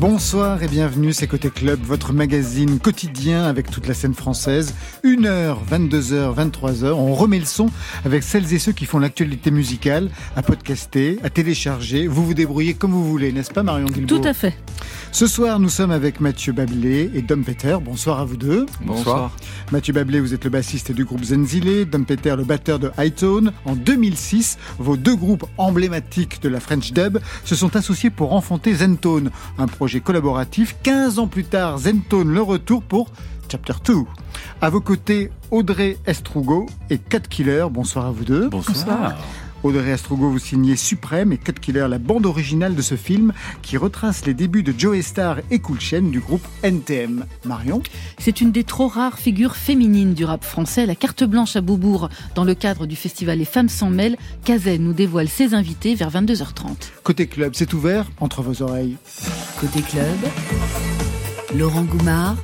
Bonsoir et bienvenue, c'est Côté Club, votre magazine quotidien avec toute la scène française. 1h, 22h, 23h, on remet le son avec celles et ceux qui font l'actualité musicale, à podcaster, à télécharger. Vous vous débrouillez comme vous voulez, n'est-ce pas Marion Guilbault Tout à fait. Ce soir, nous sommes avec Mathieu Bablé et Dom Peter. Bonsoir à vous deux. Bonsoir. Mathieu Bablé, vous êtes le bassiste du groupe Zenzile, Dom Peter, le batteur de Hightone. En 2006, vos deux groupes emblématiques de la French Dub se sont associés pour enfanter Zentone, un projet collaboratif. 15 ans plus tard, Zentone le retour pour Chapter 2. À vos côtés, Audrey Estrugo et Cat Killer. Bonsoir à vous deux. Bonsoir. Audrey Astrogo, vous signez Suprême et Cut Killer, la bande originale de ce film qui retrace les débuts de Joe Star et Cool Chain du groupe NTM. Marion C'est une des trop rares figures féminines du rap français. La carte blanche à Beaubourg, dans le cadre du festival Les Femmes s'en mêlent, Kazet nous dévoile ses invités vers 22h30. Côté club, c'est ouvert entre vos oreilles. Côté club, Laurent Goumard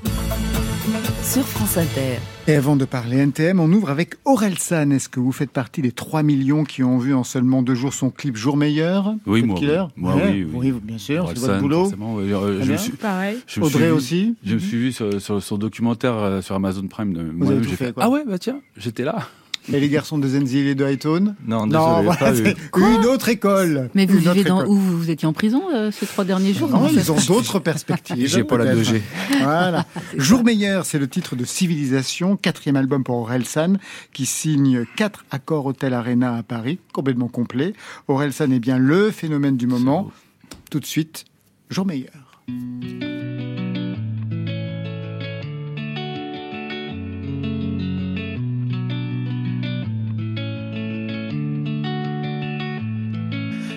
sur France Inter. Et avant de parler NTM, on ouvre avec Aurel San. Est-ce que vous faites partie des 3 millions qui ont vu en seulement deux jours son clip Jour Meilleur Oui, moi, Killer moi, Ouais, oui, oui. bien sûr, c'est votre boulot. oui. Euh, je me suis- Pareil. je me Audrey suis vu- aussi Je me suis vu sur, sur son documentaire euh, sur Amazon Prime. De, avez tout fait, fait, quoi. Ah ouais, bah tiens, j'étais là. Et les garçons de Zenzil et de Hightone Non, Non, désolé, voilà, pas eu. une autre école. Mais vous Une vivez dans école. où vous étiez en prison euh, ces trois derniers jours Non, ils ont d'autres perspectives. J'ai pas la peut-être. 2G. Voilà. Jour meilleur, c'est le titre de Civilisation, quatrième album pour Orelsan, qui signe quatre accords Hotel Arena à Paris, complètement complet. Orelsan est bien le phénomène du moment. Tout de suite, Jour meilleur.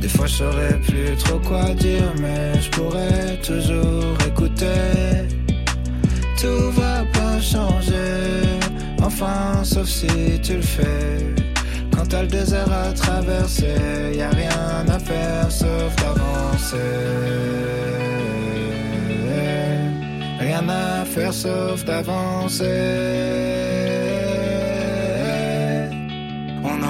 Des fois je saurais plus trop quoi dire, mais je pourrais toujours écouter. Tout va pas changer, enfin sauf si tu le fais. Quand t'as le désert à traverser, y a rien à faire sauf d'avancer. Rien à faire sauf d'avancer.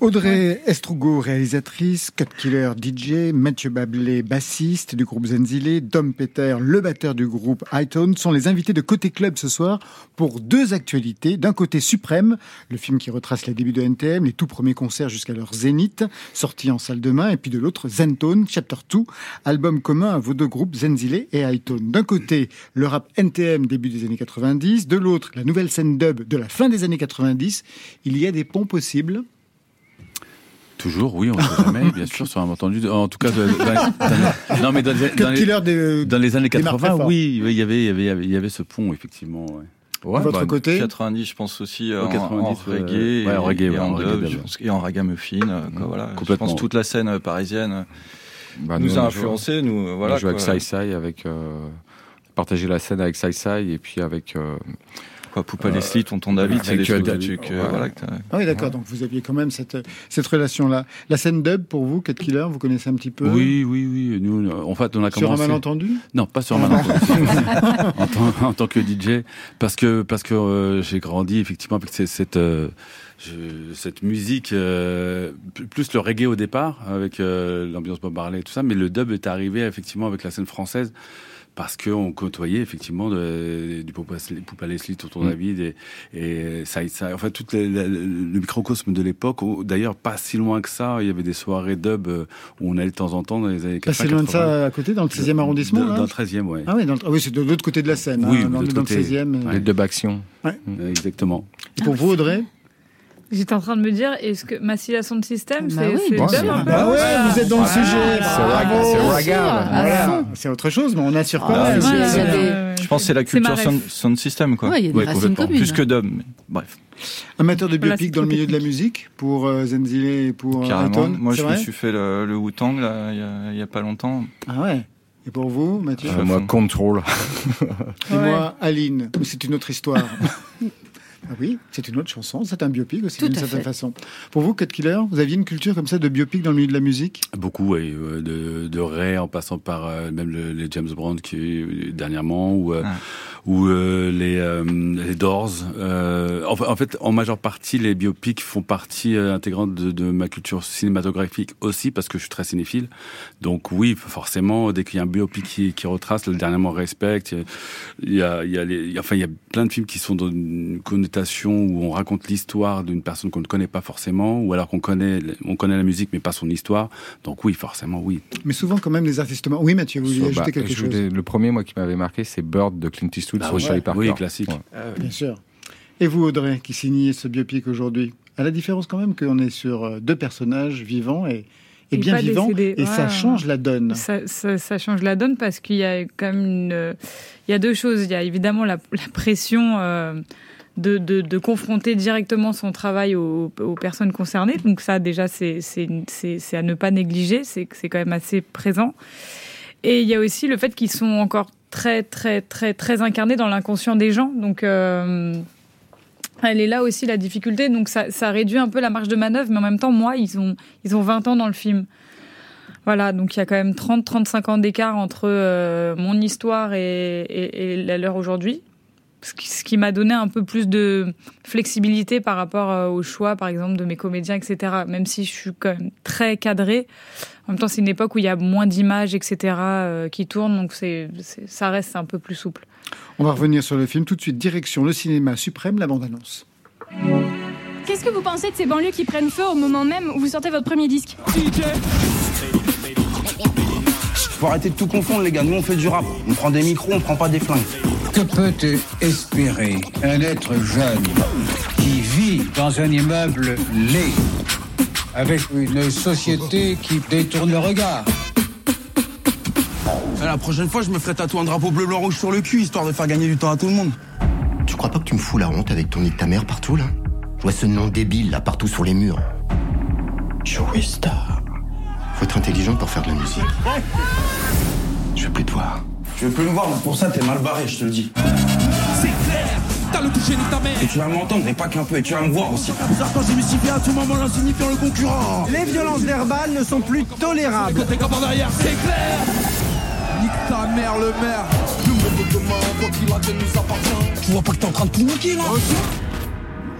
Audrey Estrugo, réalisatrice, Cut Killer DJ, Mathieu Bablé, bassiste du groupe Zenzile, Dom Peter, le batteur du groupe Hightone, sont les invités de Côté Club ce soir pour deux actualités. D'un côté Suprême, le film qui retrace les débuts de NTM, les tout premiers concerts jusqu'à leur zénith, sorti en salle de main, et puis de l'autre Zentone, Chapter 2, album commun à vos deux groupes Zenzile et Hightone. D'un côté, le rap NTM début des années 90, de l'autre, la nouvelle scène dub de la fin des années 90. Il y a des ponts possibles Toujours, oui, on ne sait jamais, bien sûr, sur un entendu. En tout cas, dans, dans, non, mais dans les, dans les, des, dans les années 80, oui, il y avait, il y avait, il y avait ce pont, effectivement. Ouais. Ouais, Votre bah, côté 90, je pense aussi Au en, 90, en reggae, et, ouais, en reggae, et ouais, en en dub, reggae je dub. pense, et en ragamuffin. euh, quoi, voilà. Je pense toute la scène euh, parisienne Bah, nous on a influencé. Nous, euh, on voilà. a joué avec. Sai Sai, avec euh, partager la scène avec Sai Sai et puis avec euh, Quoi, Poupa Leslie, Tonton David, c'est des euh, trucs ouais. voilà, Ah oui, d'accord. Donc vous aviez quand même cette, cette relation-là. La scène dub, pour vous, Cut Killer, vous connaissez un petit peu Oui, oui, oui. Nous, en fait, on a Sur un commencé. malentendu Non, pas sur un malentendu. en, tant, en tant que DJ, parce que parce que euh, j'ai grandi effectivement avec cette euh, je- cette musique, euh, plus le reggae au départ, avec euh, l'ambiance Bob Marley et tout ça, mais le dub est arrivé effectivement avec la scène française. Parce qu'on côtoyait effectivement de- du Poupa Leslie, Tonton Mm. David et, et ça, ça, en fait, tout le, le- le microcosme de l'époque. D'ailleurs, pas si loin que ça, il y avait des soirées dub euh, où on allait de temps en temps dans les années Pas 80. si loin de ça, à côté, dans le 16e arrondissement Dans, le 13e, ouais. Ah oui, dans le- ah oui c'est de l'autre côté de la Seine, Oui, hein, dans, le côté. 16e. euh. les dub actions. Euh, Exactement. Et pour vous, Audrey J'étais en train de me dire, est-ce que Massilia Sound System, Bah c'est oui, sûr. un peu Ah ouais, Voilà. vous êtes dans le sujet. C'est c'est Voilà. autre chose, mais on assure Ah, j'avais- euh, Je pense que c'est la culture sound, sound system, quoi. Ouais, il y a des Ouais, racines communes. Plus que mais Bref, Amateur de biopic dans le milieu de la musique pour euh, Zenzile et pour euh, carrément. Moi, je me suis fait le, le Wu-Tang, là, il y a- pas longtemps. Ah ouais. Et pour vous, Mathieu Euh, moi, fond. contrôle. Et Ouais. moi, Aline, c'est une autre histoire. ah oui, c'est une autre chanson, c'est un biopic aussi d'une certaine fait. façon. Pour vous, Cut Killer, vous aviez une culture comme ça de biopic dans le milieu de la musique? Beaucoup, ouais, euh, de, de Ray en passant par euh, même le- les James Brown qui dernièrement ou euh, Ah. Ou euh, les euh, les Doors. Euh, en, fa- en fait, en majeure partie, les biopics font partie euh, intégrante de, de ma culture cinématographique aussi parce que je suis très cinéphile. Donc oui, forcément, dès qu'il y a un biopic qui, qui retrace, le dernièrement Respect, il y a il y a les, enfin il y a plein de films qui sont dans une connotation où on raconte l'histoire d'une personne qu'on ne connaît pas forcément ou alors qu'on connaît on connaît la musique mais pas son histoire. Donc oui, forcément oui. Mais souvent, quand même, les artistes. Oui, Mathieu, vous vouliez Bah, ajouter quelque je chose voulais- Le premier, moi, qui m'avait marqué, c'est Bird de Clint Eastwood Bah oui, Charlie Parker. oui, classique. Ouais. Bien sûr. Et vous, Audrey, qui signez ce biopic aujourd'hui À la différence quand même qu'on est sur euh, deux personnages vivants et, et Et bien vivants, décédés. et ça change la donne. Ça, ça- ça change la donne parce qu'il y a quand même une, il y a deux choses. Il y a évidemment la, la pression euh, de, de, de confronter directement son travail aux, aux personnes concernées. Donc ça, déjà, c'est à ne pas négliger. C'est que c'est quand même assez présent. Et il y a aussi le fait qu'ils sont encore très, très, très, très incarnés dans l'inconscient des gens. Donc euh, elle est là aussi la difficulté. Donc ça, réduit un peu la marge de manœuvre. Mais en même temps, moi, ils ont, ils ont 20 ans dans le film. Voilà, donc il y a quand même 30-35 ans d'écart entre euh, mon histoire et la leur aujourd'hui. Ce qui, m'a donné un peu plus de flexibilité par rapport euh, au choix, par exemple, de mes comédiens, etc. Même si je suis quand même très cadrée. En même temps, c'est une époque où il y a moins d'images, etc., euh, qui tournent, donc c'est, c'est- ça reste un peu plus souple. On va revenir sur le film tout de suite. Direction le cinéma suprême, la bande-annonce. Qu'est-ce que vous pensez de ces banlieues qui prennent feu au moment même où vous sortez votre premier disque? Faut arrêter de tout confondre, les gars. Nous, on fait du rap. On prend des micros, on prend pas des flingues. Que peut espérer un être jeune qui vit dans un immeuble laid, avec une société qui détourne le regard Eh, La prochaine fois, je me ferai tatouer un drapeau bleu, blanc, rouge sur le cul, histoire de faire gagner du temps à tout le monde. Tu crois pas que tu me fous la honte avec ton nid de ta mère partout, là? Je vois ce nom débile, là, partout sur les murs. Joey Star. Faut être intelligent pour faire de la musique. Je veux plus te voir. Tu veux plus me voir, mais pour ça, t'es mal barré, je te le dis. C'est clair, T'as le toucher ni ta mère. Et tu vas m'entendre, et pas qu'un peu, et tu vas me voir aussi. Quand j'ai mystifié à tout moment l'insignifiant le concurrent. Les violences verbales ne sont plus tolérables. Côté comme en derrière, c'est clair. Nique ta mère, le maire. Le monde de demain, quoi qu'il advienne, nous appartient. Tu vois pas que t'es en train de tout niquer là?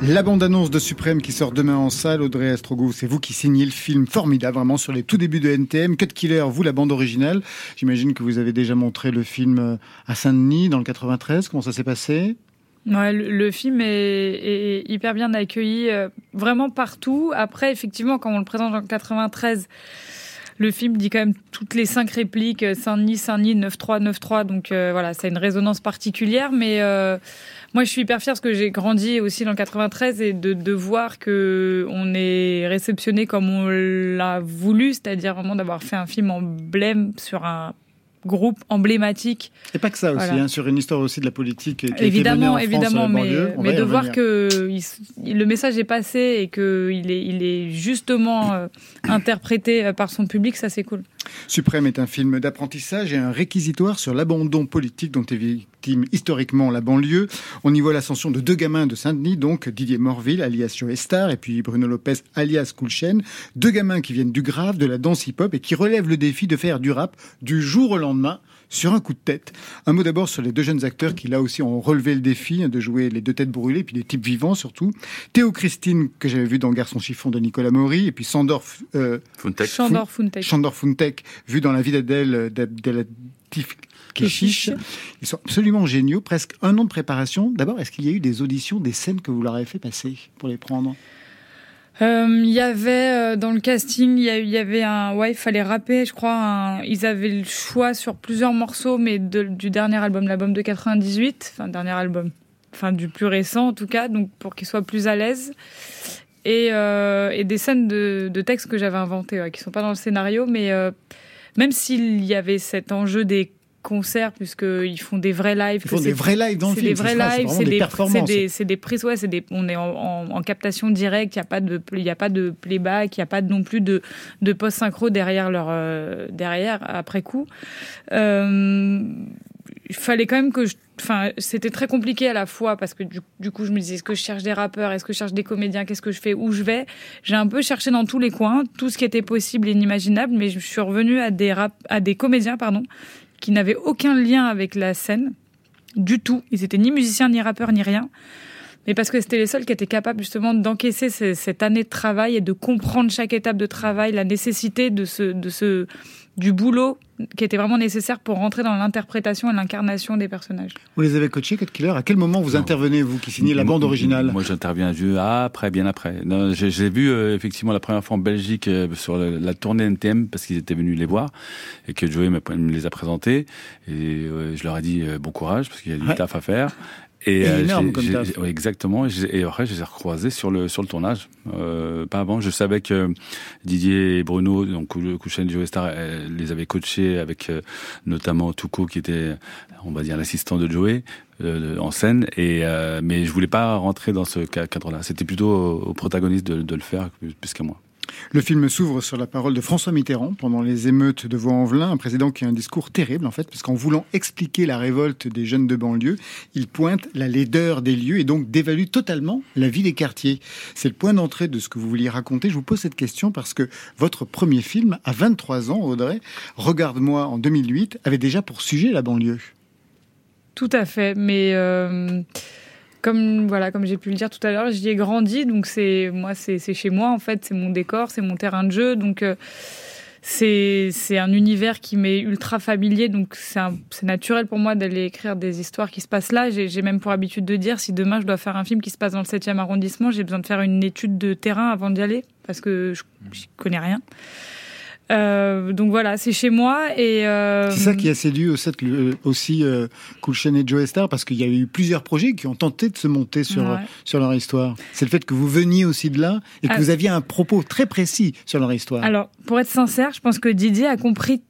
La bande-annonce de Suprême qui sort demain en salle, Audrey Astrogo, c'est vous qui signez le film formidable, vraiment sur les tout débuts de NTM. Cut Killer, vous la bande originale. J'imagine que vous avez déjà montré le film euh, à Saint-Denis dans le 93. Comment ça s'est passé? Le, film est, hyper bien accueilli, euh, vraiment partout. Après, effectivement, quand on le présente en 93, le film dit quand même toutes les cinq répliques euh, Saint-Denis, Saint-Denis, 9-3, 9-3. Donc voilà, ça a une résonance particulière. Mais moi, je suis hyper fière parce que j'ai grandi aussi dans le 93 et de, de voir que on est réceptionné comme on l'a voulu, c'est-à-dire vraiment d'avoir fait un film emblème sur un groupe emblématique. Et pas que ça aussi, Voilà. hein, sur une histoire aussi de la politique qui a été Évidemment, menée en France, évidemment, euh, mais, banlieue. Mais de voir que il- le message est passé et que il est, il est justement euh, interprété euh, par son public, ça c'est cool. Suprême est un film d'apprentissage et un réquisitoire sur l'abandon politique dont est victime historiquement la banlieue. On y voit l'ascension de deux gamins de Saint-Denis, donc Didier Morville, alias Joe Star, et puis Bruno Lopez, alias Coolchen. Deux gamins qui viennent du grave, de la danse hip-hop et qui relèvent le défi de faire du rap du jour au lendemain sur un coup de tête. Un mot d'abord sur les deux jeunes acteurs qui là aussi ont relevé le défi hein, de jouer les deux têtes brûlées, puis des types vivants surtout. Théo Christine, que j'avais vu dans Garçon chiffon de Nicolas Maury, et puis Sandor euh, Funtek. Chandor Funtek. Chandor Funtek, vu dans la vie d'Adèle d'Abdelatif Keshish. Ils sont absolument géniaux, presque un an de préparation. D'abord, est-ce qu'il y a eu des auditions, des scènes que vous leur avez fait passer pour les prendre? Euh, Il y avait euh, dans le casting, il y, avait un, ouais, il fallait rapper, je crois. ils avaient le choix sur plusieurs morceaux, mais du dernier album, l'album de 98, enfin dernier album, enfin du plus récent en tout cas, donc pour qu'ils soient plus à l'aise. Et, euh, et des scènes de, de textes que j'avais inventés, ouais, qui sont pas dans le scénario, mais même s'il y avait cet enjeu des concerts, puisqu'ils font des vrais lives. Ils font des vrais lives dans le c'est film, des c'est vrais ça, c'est lives, vraiment c'est des des, performances. c'est des- des prises, ouais, c'est des, on est en, en- en captation directe, il n'y a pas de, il y a pas de playback, il n'y a pas non plus de, de post-synchro derrière leur, euh, derrière, après coup. Euh, il fallait quand même que je, enfin, c'était très compliqué à la fois parce que du, du coup, je me disais, est-ce que je cherche des rappeurs, est-ce que je cherche des comédiens, qu'est-ce que je fais, où je vais? J'ai un peu cherché dans tous les coins, tout ce qui était possible et inimaginable, mais je suis revenue à des rap, à des comédiens, pardon, qui n'avaient aucun lien avec la scène du tout. Ils étaient ni musiciens, ni rappeurs, ni rien. Mais parce que c'était les seuls qui étaient capables justement d'encaisser ce- cette année de travail et de comprendre chaque étape de travail, la nécessité de ce, de ce, du boulot qui était vraiment nécessaire pour rentrer dans l'interprétation et l'incarnation des personnages. Vous les avez coachés, Cut Killer? À quel moment vous intervenez, vous qui signez la bande originale? Moi, j'interviens après, bien après. J'ai j'ai vu euh, effectivement la première fois en Belgique euh, sur le- la tournée NTM parce qu'ils étaient venus les voir et que Joey me, me les a présentés et euh, je leur ai dit euh, bon courage parce qu'il y a du Ouais. taf à faire. Et euh, énorme j'ai- comme j'ai- taf. ouais, exactement. Et, après, je les ai recroisés sur le sur le tournage. Euh, pas avant. Je savais que Didier et Bruno, donc Kouchen Joey Star, euh, les avaient coachés avec euh, notamment Touko qui était, on va dire, l'assistant de Joey euh, en scène. Et euh, mais je voulais pas rentrer dans ce ca- cadre-là. C'était plutôt au, au protagoniste de, de le faire plus qu'à moi. Le film s'ouvre sur la parole de François Mitterrand pendant les émeutes de Vaux-en-Velin, un président qui a un discours terrible en fait, parce qu'en voulant expliquer la révolte des jeunes de banlieue, il pointe la laideur des lieux et donc dévalue totalement la vie des quartiers. C'est le point d'entrée de ce que vous vouliez raconter. Je vous pose cette question parce que votre premier film, à 23 ans, Audrey, Regarde-moi en 2008, avait déjà pour sujet la banlieue. Tout à fait, mais euh, comme voilà, comme j'ai pu le dire tout à l'heure, j'y ai grandi, donc c'est moi, c'est chez moi en fait, c'est mon décor, c'est mon terrain de jeu, donc euh, c'est un univers qui m'est ultra familier, donc c'est naturel pour moi d'aller écrire des histoires qui se passent là. J'ai même pour habitude de dire si demain je dois faire un film qui se passe dans le 7e arrondissement, j'ai besoin de faire une étude de terrain avant d'y aller parce que je j'y connais rien. Euh, donc voilà, c'est chez moi et euh, C'est ça qui a séduit aussi, le- aussi euh, Coolchen et Joe Star, parce qu'il y a eu plusieurs projets qui ont tenté de se monter sur, Ouais. euh, sur leur histoire. C'est le fait que vous veniez aussi de là et que Ah. vous aviez un propos très précis sur leur histoire. Alors, pour être sincère, je pense que Didier a compris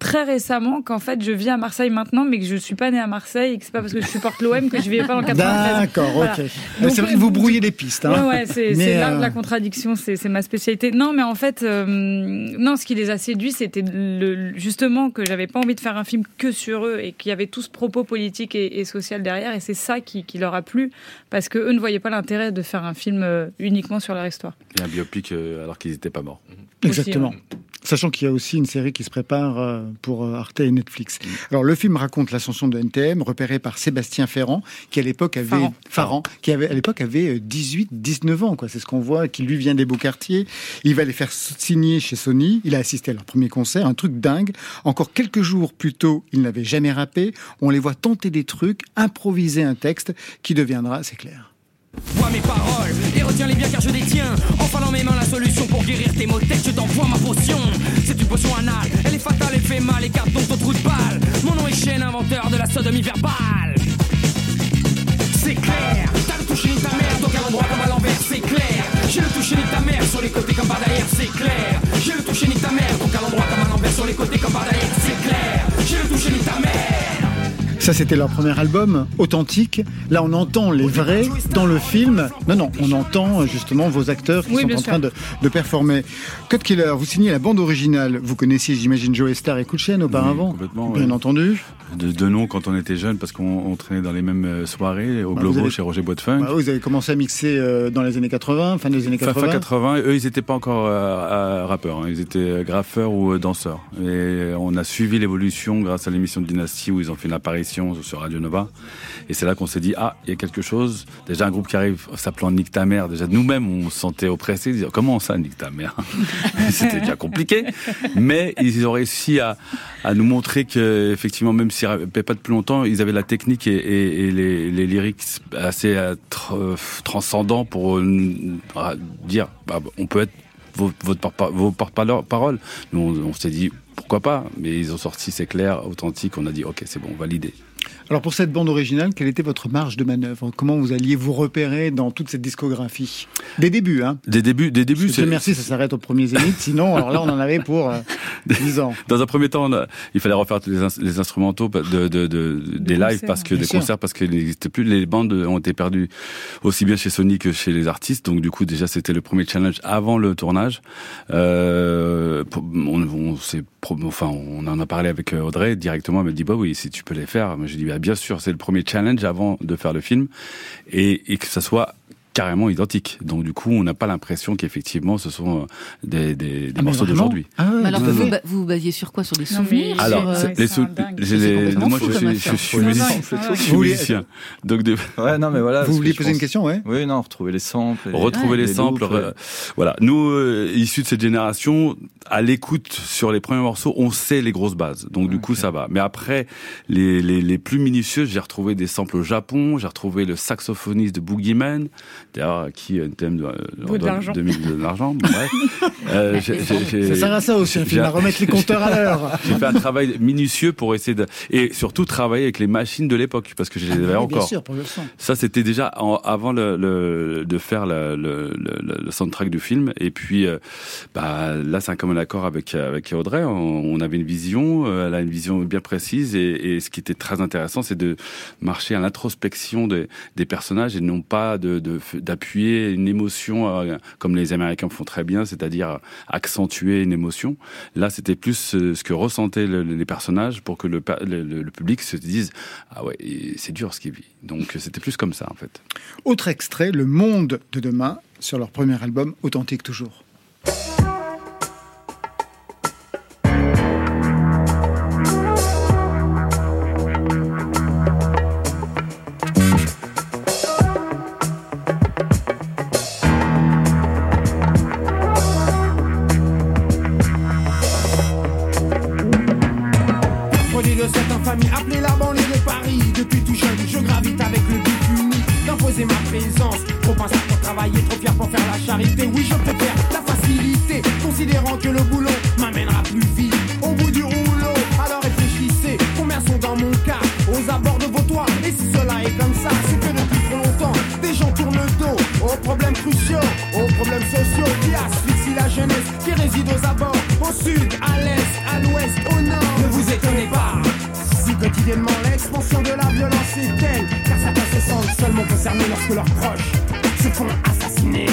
très récemment qu'en fait je vis à Marseille maintenant, mais que je suis pas né à Marseille et que c'est pas parce que je supporte l'OM que je vivais pas dans le 93. D'accord, Voilà. ok. Donc, c'est vrai que vous brouillez les pistes. Hein. Ouais, ouais, c'est c'est l'art euh, de la contradiction, c'est c'est ma spécialité. Non, mais en fait, euh, non, ce qui les a séduits, c'était le, justement que j'avais pas envie de faire un film que sur eux et qu'il y avait tout ce propos politique et, et social derrière, et c'est ça qui, qui leur a plu parce que eux ne voyaient pas l'intérêt de faire un film euh, uniquement sur leur histoire. Et un biopic euh, alors qu'ils n'étaient pas morts. Exactement. Sachant qu'il y a aussi une série qui se prépare euh, pour euh, Arte et Netflix. Alors le film raconte l'ascension de NTM, repéré par Sébastien Ferrand, qui à l'époque avait Farrand. Farrand, qui avait à l'époque avait 18-19 ans, quoi. C'est ce qu'on voit, qui lui vient des beaux quartiers. Il va les faire signer chez Sony. Il a assisté à leur premier concert, un truc dingue. Encore quelques jours plus tôt, il n'avait jamais rappé. On les voit tenter des trucs, improviser un texte qui deviendra, c'est clair. Vois mes paroles et retiens-les bien car je détiens Enfin dans mes mains la solution pour guérir tes maux de tête Je t'envoie ma potion. C'est une potion anale Elle est fatale, elle fait mal garde donc ton trou de balle. Mon nom est Chêne, inventeur de la sodomie verbale. C'est clair T'as le toucher ni ta mère donc à l'endroit comme à l'envers C'est clair. J'ai le toucher ni ta mère sur les côtés comme par derrière C'est clair. J'ai le toucher ni ta mère donc à l'endroit comme à l'envers sur les côtés comme par derrière C'est clair. J'ai le toucher ni ta mère Ça, c'était leur premier album, authentique. Là, on entend les vrais dans le film. Non, non, on entend euh, justement vos acteurs qui Oui, sont en sûr. train de, de performer. Code Killer, vous signez la bande originale. Vous connaissiez, j'imagine, Joe Star et Kouchen auparavant Oui, complètement, Bien ouais. entendu. De, de nom quand on était jeune parce qu'on on traînait dans les mêmes euh, soirées au Bah, Globo avez- chez Roger Boitefunk. Bah, vous avez commencé à mixer euh, dans les années 80, fin des années Fin, 80. fin 80, eux ils n'étaient pas encore euh, rappeurs, hein. ils étaient graffeurs ou danseurs. Et on a suivi l'évolution grâce à l'émission de Dynasty où ils ont fait une apparition sur Radio Nova. Et c'est là qu'on s'est dit, ah, il y a quelque chose. Déjà un groupe qui arrive s'appelant Nick ta mère, déjà nous-mêmes on se sentait oppressés, comment ça Nick ta mère C'était déjà compliqué. Mais ils ont réussi à, à nous montrer que effectivement même s'ils rappaient pas depuis longtemps, ils avaient la technique et, les, les lyrics assez euh, euh, transcendants pour euh, dire bah, on peut être vos, vos porte-paroles. Nous on, on s'est dit pourquoi pas, mais ils ont sorti c'est clair, authentique. On a dit ok c'est bon, validé. Alors pour cette bande originale, quelle était votre marge de manœuvre? Comment vous alliez vous repérer dans toute cette discographie? Des débuts, hein Des débuts, des débuts. Parce que Dieu merci, ça s'arrête au premier zénith. Sinon, alors là, on en avait pour euh, 10 ans. Dans un premier temps, a- il fallait refaire tous les, ins- les instrumentaux de, de, de- des lives concerts, parce que des sûr. concerts parce qu'il n'existait plus. Les bandes ont été perdues aussi bien chez Sony que chez les artistes. Donc du coup, déjà, c'était le premier challenge avant le tournage. Euh, on, on s'est enfin, on en a parlé avec euh, Audrey directement. Elle m'a dit bah oui, si tu peux les faire. Moi, j'ai dit bah, bien sûr, c'est le premier challenge avant de faire le film et, et que ça soit carrément identique. Donc du coup, on n'a pas l'impression qu'effectivement ce sont euh, des, des, des Ah, morceaux d'aujourd'hui. Mais alors, Non, vous, non. ba- vous vous basiez sur quoi? Sur des Non, souvenirs? Alors, sur, euh, les sou- les- moi je suis, je suis musicien. Je suis musicien. Donc de... Ouais, non, mais voilà. Vous vouliez poser une question, ouais Oui, non, retrouver les samples. retrouver les, samples. loops, euh, voilà. Nous, euh, issus de cette génération, à l'écoute sur les premiers morceaux, on sait les grosses bases. Donc du coup, ça va. Mais après, les, les, les plus minutieux, j'ai retrouvé des samples au Japon. J'ai retrouvé le saxophoniste de Boogeyman, d'ailleurs qui a une thème de, euh, l'argent. donne 2000 de l'argent. Bon. Euh, j'ai- j'ai- j'ai- Ça sert à ça aussi, un film, à remettre les compteurs à l'heure. J'ai fait un travail minutieux pour essayer de et surtout travailler avec les machines de l'époque parce que je les avais Ah, Bien encore. sûr, pour le son. Ça, c'était déjà en- avant le, le- de faire le, le, soundtrack du film. Et puis, euh, bah, là, c'est un commun accord avec, avec Audrey. On, on avait une vision, elle a une vision bien précise. Et, et ce qui était très intéressant, c'est de marcher à l'introspection des, des personnages et non pas de- de- d'appuyer une émotion euh, comme les Américains font très bien, c'est-à-dire accentuer une émotion. Là, c'était plus euh, ce que ressentaient le- les personnages pour que le, public se dise ah ouais, c'est dur ce qu'il vit. Donc c'était plus comme ça en fait. Autre extrait, Le Monde de demain, sur leur premier album, authentique toujours. Appelée la banlieue de Paris. Depuis tout jeune je gravite avec le but unique D'imposer ma présence. Trop pensable pour travailler, trop fier pour faire la charité. Oui je préfère la facilité Considérant que le boulot m'amènera plus vite. Au bout du rouleau Alors réfléchissez. Combien sont dans mon cas Aux abords de vos toits. Et si cela est comme ça C'est que depuis trop longtemps Des gens tournent le dos Aux problèmes cruciaux Aux problèmes sociaux. Qui asphyxient la jeunesse Qui réside aux abords au sud, à l'est, à l'ouest, au nord. Ne vous étonnez pas. Quotidiennement l'expansion de la violence est telle, car certains se sentent seulement concernés lorsque leurs proches se font assassiner.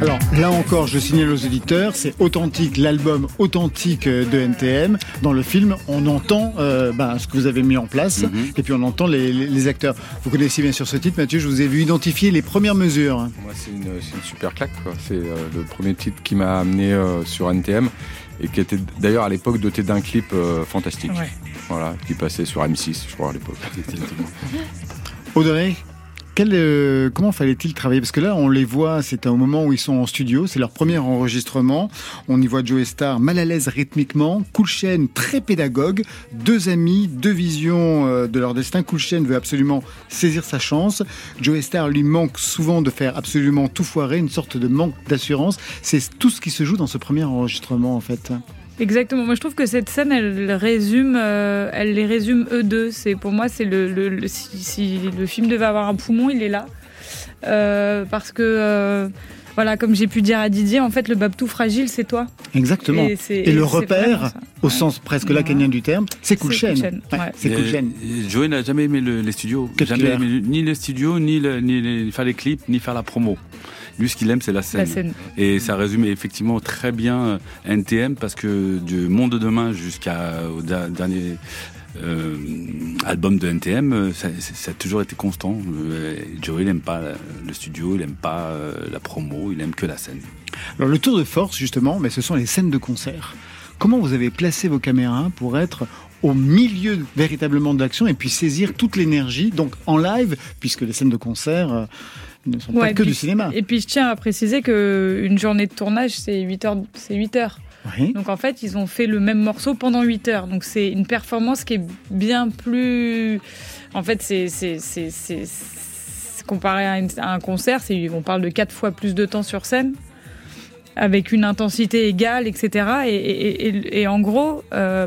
Alors là encore, je signale aux auditeurs, c'est authentique, l'album authentique euh, de NTM. Dans le film, on entend euh, ben, ce que vous avez mis en place Mhm. et puis on entend les, les- les acteurs. Vous connaissez bien sûr ce titre, Mathieu, je vous ai vu identifier les premières mesures. Moi, c'est une, super claque. C'est euh, le premier titre qui m'a amené euh, sur NTM et qui était d'ailleurs à l'époque doté d'un clip euh, fantastique. Ouais. Voilà, qui passait sur M6, je crois, à l'époque. Audrey euh, comment fallait-il travailler? Parce que là, on les voit, c'est au moment où ils sont en studio, c'est leur premier enregistrement. On y voit Joe Star mal à l'aise rythmiquement, Cool Chain très pédagogue, deux amis, deux visions euh, de leur destin. Cool Chain veut absolument saisir sa chance. Joe Star lui manque souvent de faire absolument tout foirer, une sorte de manque d'assurance. C'est tout ce qui se joue dans ce premier enregistrement, en fait. Exactement. Moi, je trouve que cette scène, elle résume, euh, elle les résume eux deux. C'est pour moi, c'est le, le- le- si, si le film devait avoir un poumon, il est là, Euh, parce que euh, voilà, comme j'ai pu dire à Didier, en fait, le Babtou fragile, c'est toi. Exactement. Et le repère, au sens presque lacanien du terme, c'est Cool C'est Chain. Cool Chain, Ouais, ouais. c'est Cool Et- Chain. et Joey n'a jamais aimé le- les studios. Jamais aimé ni les studios, ni, le- ni les- faire les clips, ni faire la promo. Lui, ce qu'il aime, c'est la scène. La scène. Et ça résume effectivement très bien euh, NTM parce que du Monde de demain jusqu'au dernier euh, album de NTM, euh, ça, a toujours été constant. Euh, Joey, il n'aime pas le studio, il n'aime pas euh, la promo, il aime que la scène. Alors le tour de force justement, mais ce sont les scènes de concert. Comment vous avez placé vos caméras pour être au milieu véritablement de l'action et puis saisir toute l'énergie, donc en live, puisque les scènes de concert euh, ne sont pas que puis- du cinéma. Et puis, je tiens à préciser que une journée de tournage, c'est 8 heures. C'est 8 heures. Oui. Donc en fait, ils ont fait le même morceau pendant 8 heures. Donc c'est une performance qui est bien plus. En fait, c'est comparé à, une- à un concert, on parle de quatre fois plus de temps sur scène, avec une intensité égale, etc. Et, en gros, euh,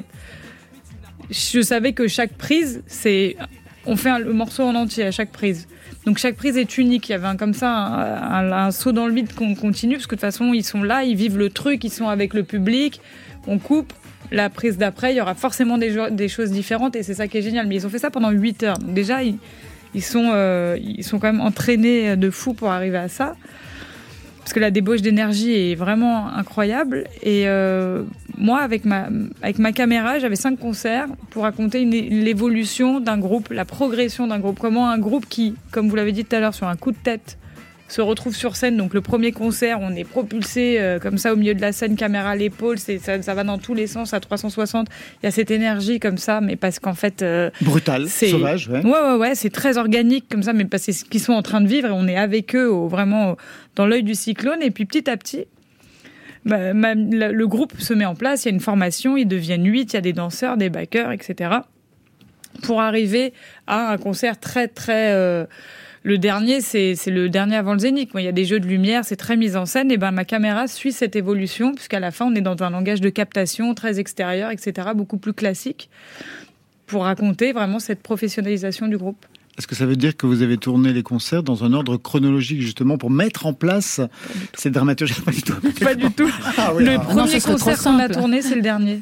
je savais que chaque prise, c'est on fait le morceau en entier à chaque prise. Donc chaque prise est unique. Il y avait un, comme ça un, saut dans le vide qu'on continue parce que de toute façon ils sont là, ils vivent le truc, ils sont avec le public. On coupe. La prise d'après, il y aura forcément des, choses différentes et c'est ça qui est génial. Mais ils ont fait ça pendant 8 heures. Donc déjà, ils, ils sont, euh, ils sont quand même entraînés de fou pour arriver à ça. Parce que la débauche d'énergie est vraiment incroyable. Et euh, moi, avec ma, avec ma caméra, j'avais cinq concerts pour raconter l'évolution d'un groupe, la progression d'un groupe. Comment un groupe qui, comme vous l'avez dit tout à l'heure, sur un coup de tête, se retrouve sur scène. Donc le premier concert, on est propulsé euh, comme ça au milieu de la scène, caméra à l'épaule, c'est- ça, ça va dans tous les sens à 360. Il y a cette énergie comme ça, mais parce qu'en fait... euh, Brutal, c'est- sauvage, ouais. Ouais, ouais, ouais, c'est très organique comme ça, mais parce que c'est ce qu'ils sont en train de vivre et on est avec eux au- vraiment au- dans l'œil du cyclone. Et puis petit à petit, bah, ma- la- le groupe se met en place, il y a une formation, ils deviennent huit, il y a des danseurs, des backers, etc. Pour arriver à un concert très, très. euh, le dernier, c'est le dernier avant le Zénith. Il y a des jeux de lumière, c'est très mis en scène. Et ben ma caméra suit cette évolution, puisqu'à la fin, on est dans un langage de captation très extérieur, etc., beaucoup plus classique, pour raconter vraiment cette professionnalisation du groupe. Est-ce que ça veut dire que vous avez tourné les concerts dans un ordre chronologique justement pour mettre en place cette dramaturgie? Pas du tout. Pas du tout. Ah oui, le alors. premier Non, concert qu'on a tourné, c'est le dernier.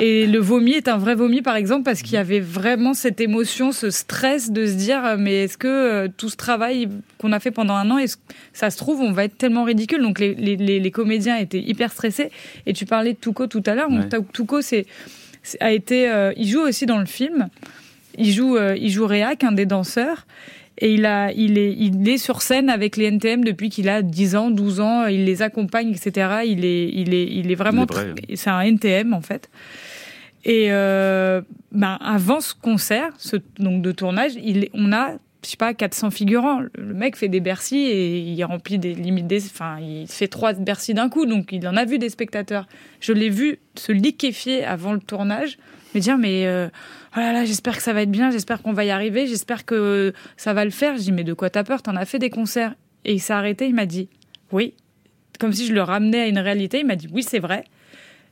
Et le vomi est un vrai vomi, par exemple, parce qu'il y avait vraiment cette émotion, ce stress de se dire, euh, mais est-ce que euh, tout ce travail qu'on a fait pendant un an, est-ce que ça se trouve, on va être tellement ridicule? Donc les, les- les- les comédiens étaient hyper stressés. Et tu parlais de Touko tout à l'heure. Ouais. Touko, c'est- a été, euh, il joue aussi dans le film. Il joue, euh, il joue Réac, un des danseurs. Et il, a, il, est, il est sur scène avec les NTM depuis qu'il a 10 ans, 12 ans. Il les accompagne, etc. Il est, il est, il est vraiment. Tr- C'est un NTM, en fait. Et euh, ben, avant ce concert, ce, donc de tournage, il, on a, je sais pas, 400 figurants. Le mec fait des Bercy et il remplit des limites. Des, enfin, il fait trois Bercy d'un coup, donc il en a vu des spectateurs. Je l'ai vu se liquéfier avant le tournage, me dire mais euh, oh là là, j'espère que ça va être bien, j'espère qu'on va y arriver, j'espère que ça va le faire. Je dis mais de quoi t'as peur? T'en as fait des concerts Et il s'est arrêté, il m'a dit oui, comme si je le ramenais à une réalité. Il m'a dit oui, c'est vrai.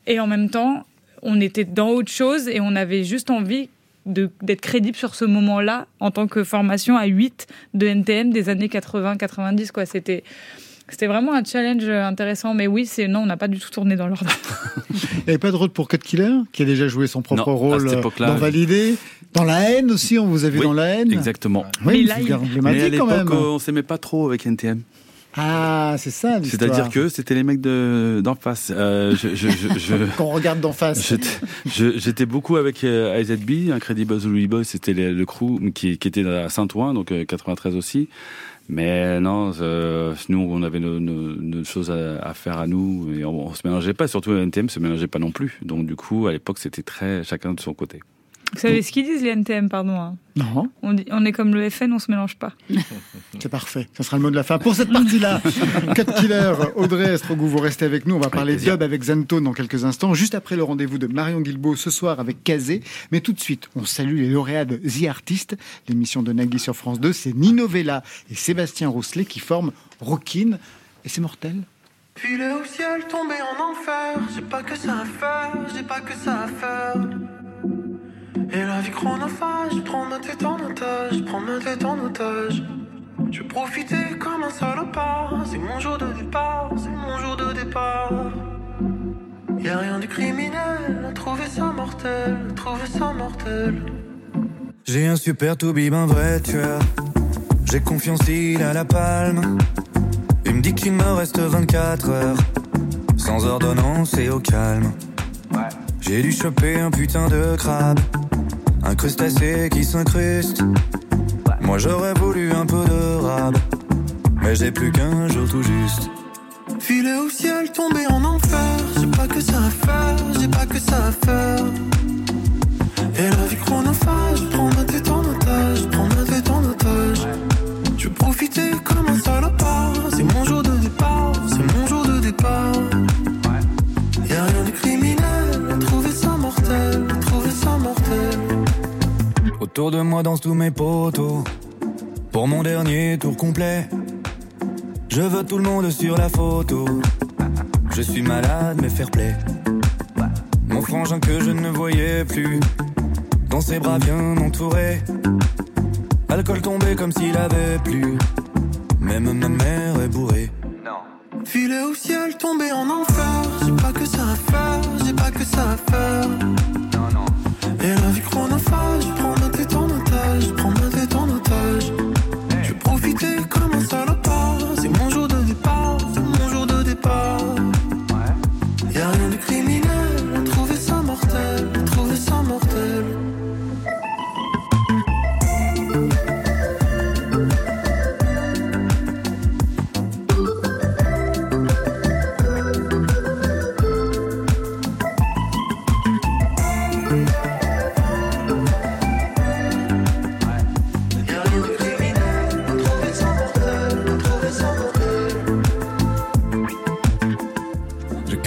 Et en même temps, on était dans autre chose et on avait juste envie d'être crédible sur ce moment-là en tant que formation à 8 de NTM des années 80-90. quoi. C'était C'était vraiment un challenge intéressant. Mais oui, c'est non, on n'a pas du tout tourné dans l'ordre. Il n'y avait pas de rôle pour Cut Killer, qui a déjà joué son propre Non, rôle euh, dans Validé. Dans La haine aussi, on vous a vu Oui, dans La haine. Exactement. Oui, une là, il- Mais à quand l'époque, même. on s'aimait pas trop avec NTM. Ah, c'est ça l'histoire. C'est-à-dire que c'était les mecs de d'en face. Euh, je, je, je, je- Qu'on regarde d'en face. J'étais- beaucoup avec euh, IZB, Incredible Zulu Boy, c'était le, le crew qui, qui était à Saint-Ouen, donc euh, 93 aussi. Mais non, euh, nous on avait nos, nos- nos choses à, faire à nous et on, on se mélangeait pas. Surtout NTM se mélangeait pas non plus. Donc du coup, à l'époque, c'était très chacun de son côté. Vous savez ce qu'ils disent les NTM, pardon. hein Non, on, dit, on est comme le FN, on se mélange pas. c'est parfait. Ça sera le mot de la fin. Pour cette partie-là, Cut Killer, Audrey Estrogou, vous restez avec nous. On va parler plaisir. dub avec Zentone dans quelques instants, juste après le rendez-vous de Marion Guilbault ce soir avec Kazé. Mais tout de suite, on salue les lauréats de The Artist, l'émission de Nagui sur France 2. C'est Nino Vella et Sébastien Rousselet qui forment Rockin. Et c'est mortel. Filer au ciel, tomber en enfer. J'ai pas que ça à faire, j'ai pas que ça à faire. Et la vie chronophage, prends ma tête en otage, prends ma tête en otage. Je vais profiter comme un salopard. C'est mon jour de départ, c'est mon jour de départ. Y'a rien de criminel, à trouver ça mortel, trouver ça mortel. J'ai un super toubib, un vrai tueur. J'ai confiance, il a la palme. Il me dit qu'il me reste 24 heures. Sans ordonnance et au calme. J'ai dû choper un putain de crabe. Un crustacé qui s'incruste. Moi j'aurais voulu un peu de rab. Mais j'ai plus qu'un jour tout juste. Filer au ciel, tomber en enfer. J'ai pas que ça à faire, j'ai pas que ça à faire. Et la vie chronophage, prends ma tête en otage, prends ma tête en otage. Je vais profiter comme un salopard. C'est mon jour de départ, c'est mon jour de départ. Autour de moi dansent tous mes potos. Pour mon dernier tour complet, je veux tout le monde sur la photo. Je suis malade, mais fair play. Mon frangin que je ne voyais plus, dans ses bras bien entouré. Alcool tombé comme s'il avait plu. Même ma mère est bourrée. Filer au ciel, tomber en enfer. J'ai pas que ça à faire, j'ai pas que ça à faire. Et la vie chronophage, prends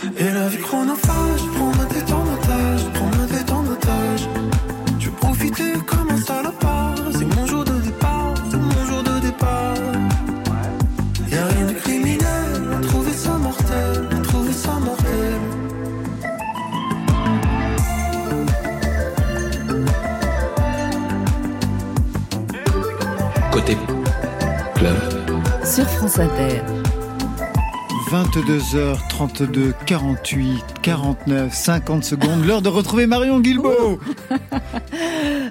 Et la vie chronophage, prends ma tête en otage, prends ma tête en otage. Je profiter comme un salopard. C'est mon jour de départ, c'est mon jour de départ. Y'a rien de criminel, à trouver ça mortel, à trouver ça mortel. Côté club. Sur France Inter. 22h32, 48, 49, 50 secondes. L'heure de retrouver Marion Guilbault.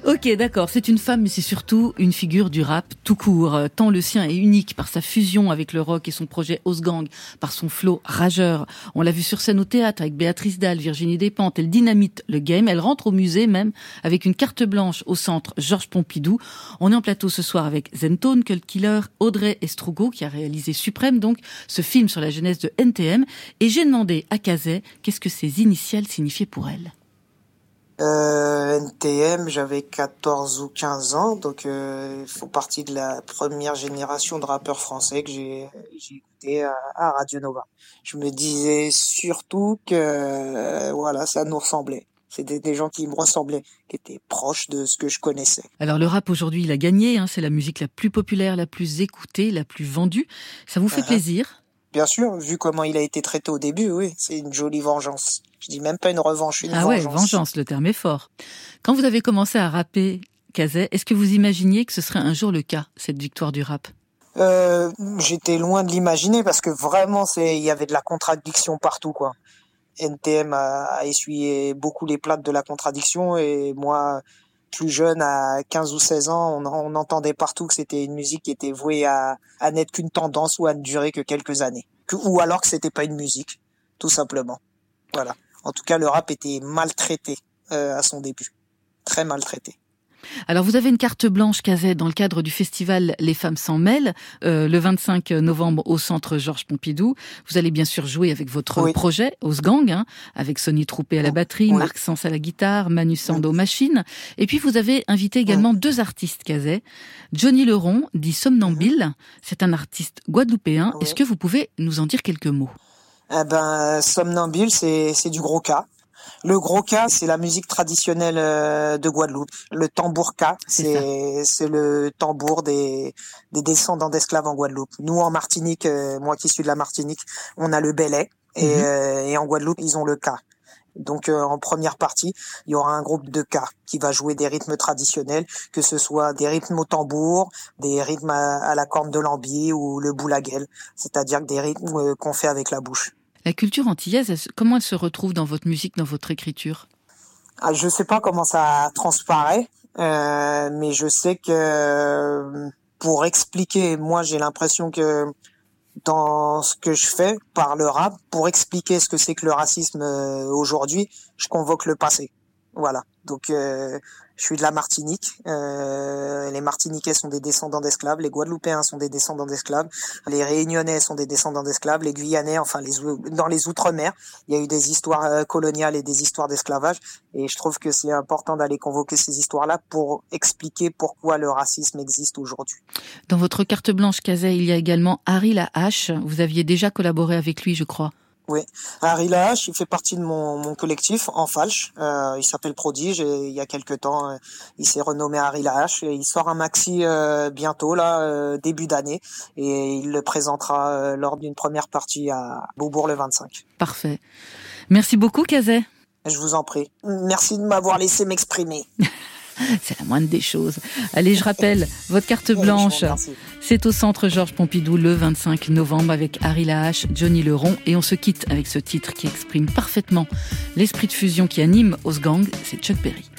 Ok, d'accord, c'est une femme, mais c'est surtout une figure du rap tout court. Tant le sien est unique par sa fusion avec le rock et son projet Osgang, par son flow rageur. On l'a vu sur scène au théâtre avec Béatrice Dalle, Virginie Despentes. Elle dynamite le game. Elle rentre au musée même avec une carte blanche au centre Georges Pompidou. On est en plateau ce soir avec Zentone, Cult Killer, Audrey Estrugo, qui a réalisé Suprême, donc, ce film sur la jeunesse de NTM. Et j'ai demandé à Kazet qu'est-ce que ces initiales signifiaient pour elle. Euh, NTM, j'avais 14 ou 15 ans, donc euh, il faut partie de la première génération de rappeurs français que j'ai écouté à, à Radio Nova. Je me disais surtout que euh, voilà, ça nous ressemblait. C'était des gens qui me ressemblaient, qui étaient proches de ce que je connaissais. Alors le rap aujourd'hui, il a gagné, hein, c'est la musique la plus populaire, la plus écoutée, la plus vendue. Ça vous fait Uh-huh. plaisir? Bien sûr, vu comment il a été traité au début, oui, c'est une jolie vengeance. Je dis même pas une revanche, une Ah ouais, vengeance. vengeance, le terme est fort. Quand vous avez commencé à rapper Kazay, est-ce que vous imaginiez que ce serait un jour le cas, cette victoire du rap? Euh, j'étais loin de l'imaginer parce que vraiment, c'est, il y avait de la contradiction partout, quoi. NTM a, a essuyé beaucoup les plates de la contradiction et moi, plus jeune, à 15 ou 16 ans, on, on entendait partout que c'était une musique qui était vouée à, n'être qu'une tendance ou à ne durer que quelques années. Ou alors que c'était pas une musique, tout simplement. Voilà. En tout cas, le rap était maltraité euh, à son début. Très maltraité. Alors vous avez une carte blanche Kazay dans le cadre du festival Les femmes s'en mêlent euh, le 25 novembre au centre Georges Pompidou. Vous allez bien sûr jouer avec votre Oui. projet Osgang hein, avec Sonny Troupé à la batterie, Oui. Marc Sens à la guitare, Manu Sando aux machines et puis vous avez invité également deux artistes Kazay. Johnny Leron dit Somnambile, c'est un artiste guadeloupéen. Est-ce que vous pouvez nous en dire quelques mots? Eh ben, somnambule, c'est c'est du gros cas. Le gros cas, c'est la musique traditionnelle euh, de Guadeloupe. Le tambour-ka, c'est c'est le tambour des des descendants d'esclaves en Guadeloupe. Nous en Martinique, euh, moi qui suis de la Martinique, on a le belay et, Mhm. euh, et en Guadeloupe, ils ont le ka. Donc euh, en première partie, il y aura un groupe de ka qui va jouer des rythmes traditionnels, que ce soit des rythmes au tambour, des rythmes à, à la corne de lambier ou le boulaguel, c'est-à-dire des rythmes euh, qu'on fait avec la bouche. La culture antillaise, comment elle se retrouve dans votre musique, dans votre écriture? Ah, je sais pas comment ça transparaît, euh, mais je sais que euh, pour expliquer, moi j'ai l'impression que dans ce que je fais par le rap, pour expliquer ce que c'est que le racisme euh, aujourd'hui, je convoque le passé. Voilà. Donc je suis de la Martinique. Euh, les Martiniquais sont des descendants d'esclaves, les Guadeloupéens sont des descendants d'esclaves, les Réunionnais sont des descendants d'esclaves, les Guyanais, enfin les dans les outre-mer, il y a eu des histoires euh, coloniales et des histoires d'esclavage. Et je trouve que c'est important d'aller convoquer ces histoires-là pour expliquer pourquoi le racisme existe aujourd'hui. Dans votre carte blanche Kazay, il y a également Harry La Hache. Vous aviez déjà collaboré avec lui, je crois. Oui, Harry Lahache, il fait partie de mon, mon collectif en falche. Euh, il s'appelle Prodige et il y a quelques temps, euh, il s'est renommé Harry Lahache. Et il sort un maxi euh, bientôt, là, euh, début d'année, et il le présentera euh, lors d'une première partie à Beaubourg le 25. Parfait. Merci beaucoup Kazay. Je vous en prie. Merci de m'avoir laissé m'exprimer. C'est la moindre des choses. Allez, je rappelle, votre carte blanche, c'est au centre Georges Pompidou le 25 novembre avec Harry Lahache, Johnny Leron et on se quitte avec ce titre qui exprime parfaitement l'esprit de fusion qui anime Osgang, c'est Chuck Berry.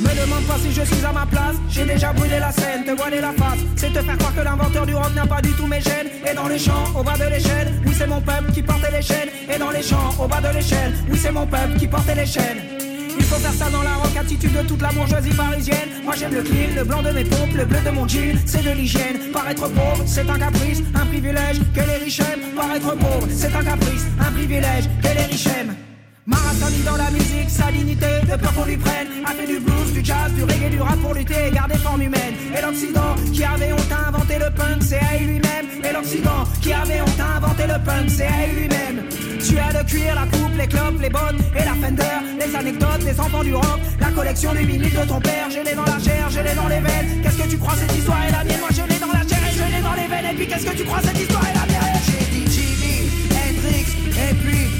Me demande pas si je suis à ma place, j'ai déjà brûlé la scène, te voiler la face. C'est te faire croire que l'inventeur du rock n'a pas du tout mes gènes. Et dans les champs, au bas de l'échelle, oui c'est mon peuple qui portait les chaînes. Et dans les champs, au bas de l'échelle, oui c'est mon peuple qui portait les chaînes. Il faut faire ça dans la rock attitude de toute la bourgeoisie parisienne. Moi j'aime le clean, le blanc de mes pompes, le bleu de mon jean, c'est de l'hygiène. Paraître pauvre, c'est un caprice, un privilège que les riches aiment. Paraître pauvre, c'est un caprice, un privilège que les riches aiment. Marathoni dans la musique, sa dignité, de peur qu'on lui prenne. A fait du blues, du jazz, du reggae, du rap pour lutter et garder forme humaine. Et l'Occident, qui avait honte à inventer le punk, c'est à lui-même. Et l'Occident, qui avait honte à inventer le punk, c'est à lui-même. Tu as le cuir, la coupe, les clopes, les bottes et la fender. Les anecdotes, les enfants du rock, la collection du vinyle de ton père. Je l'ai dans la chair, je l'ai dans les veines. Qu'est-ce que tu crois, cette histoire est la mienne? Moi je l'ai dans la chair et je l'ai dans les veines. Et puis qu'est-ce que tu crois, cette histoire est la mienne? J'ai dit Jimmy, Hendrix, et puis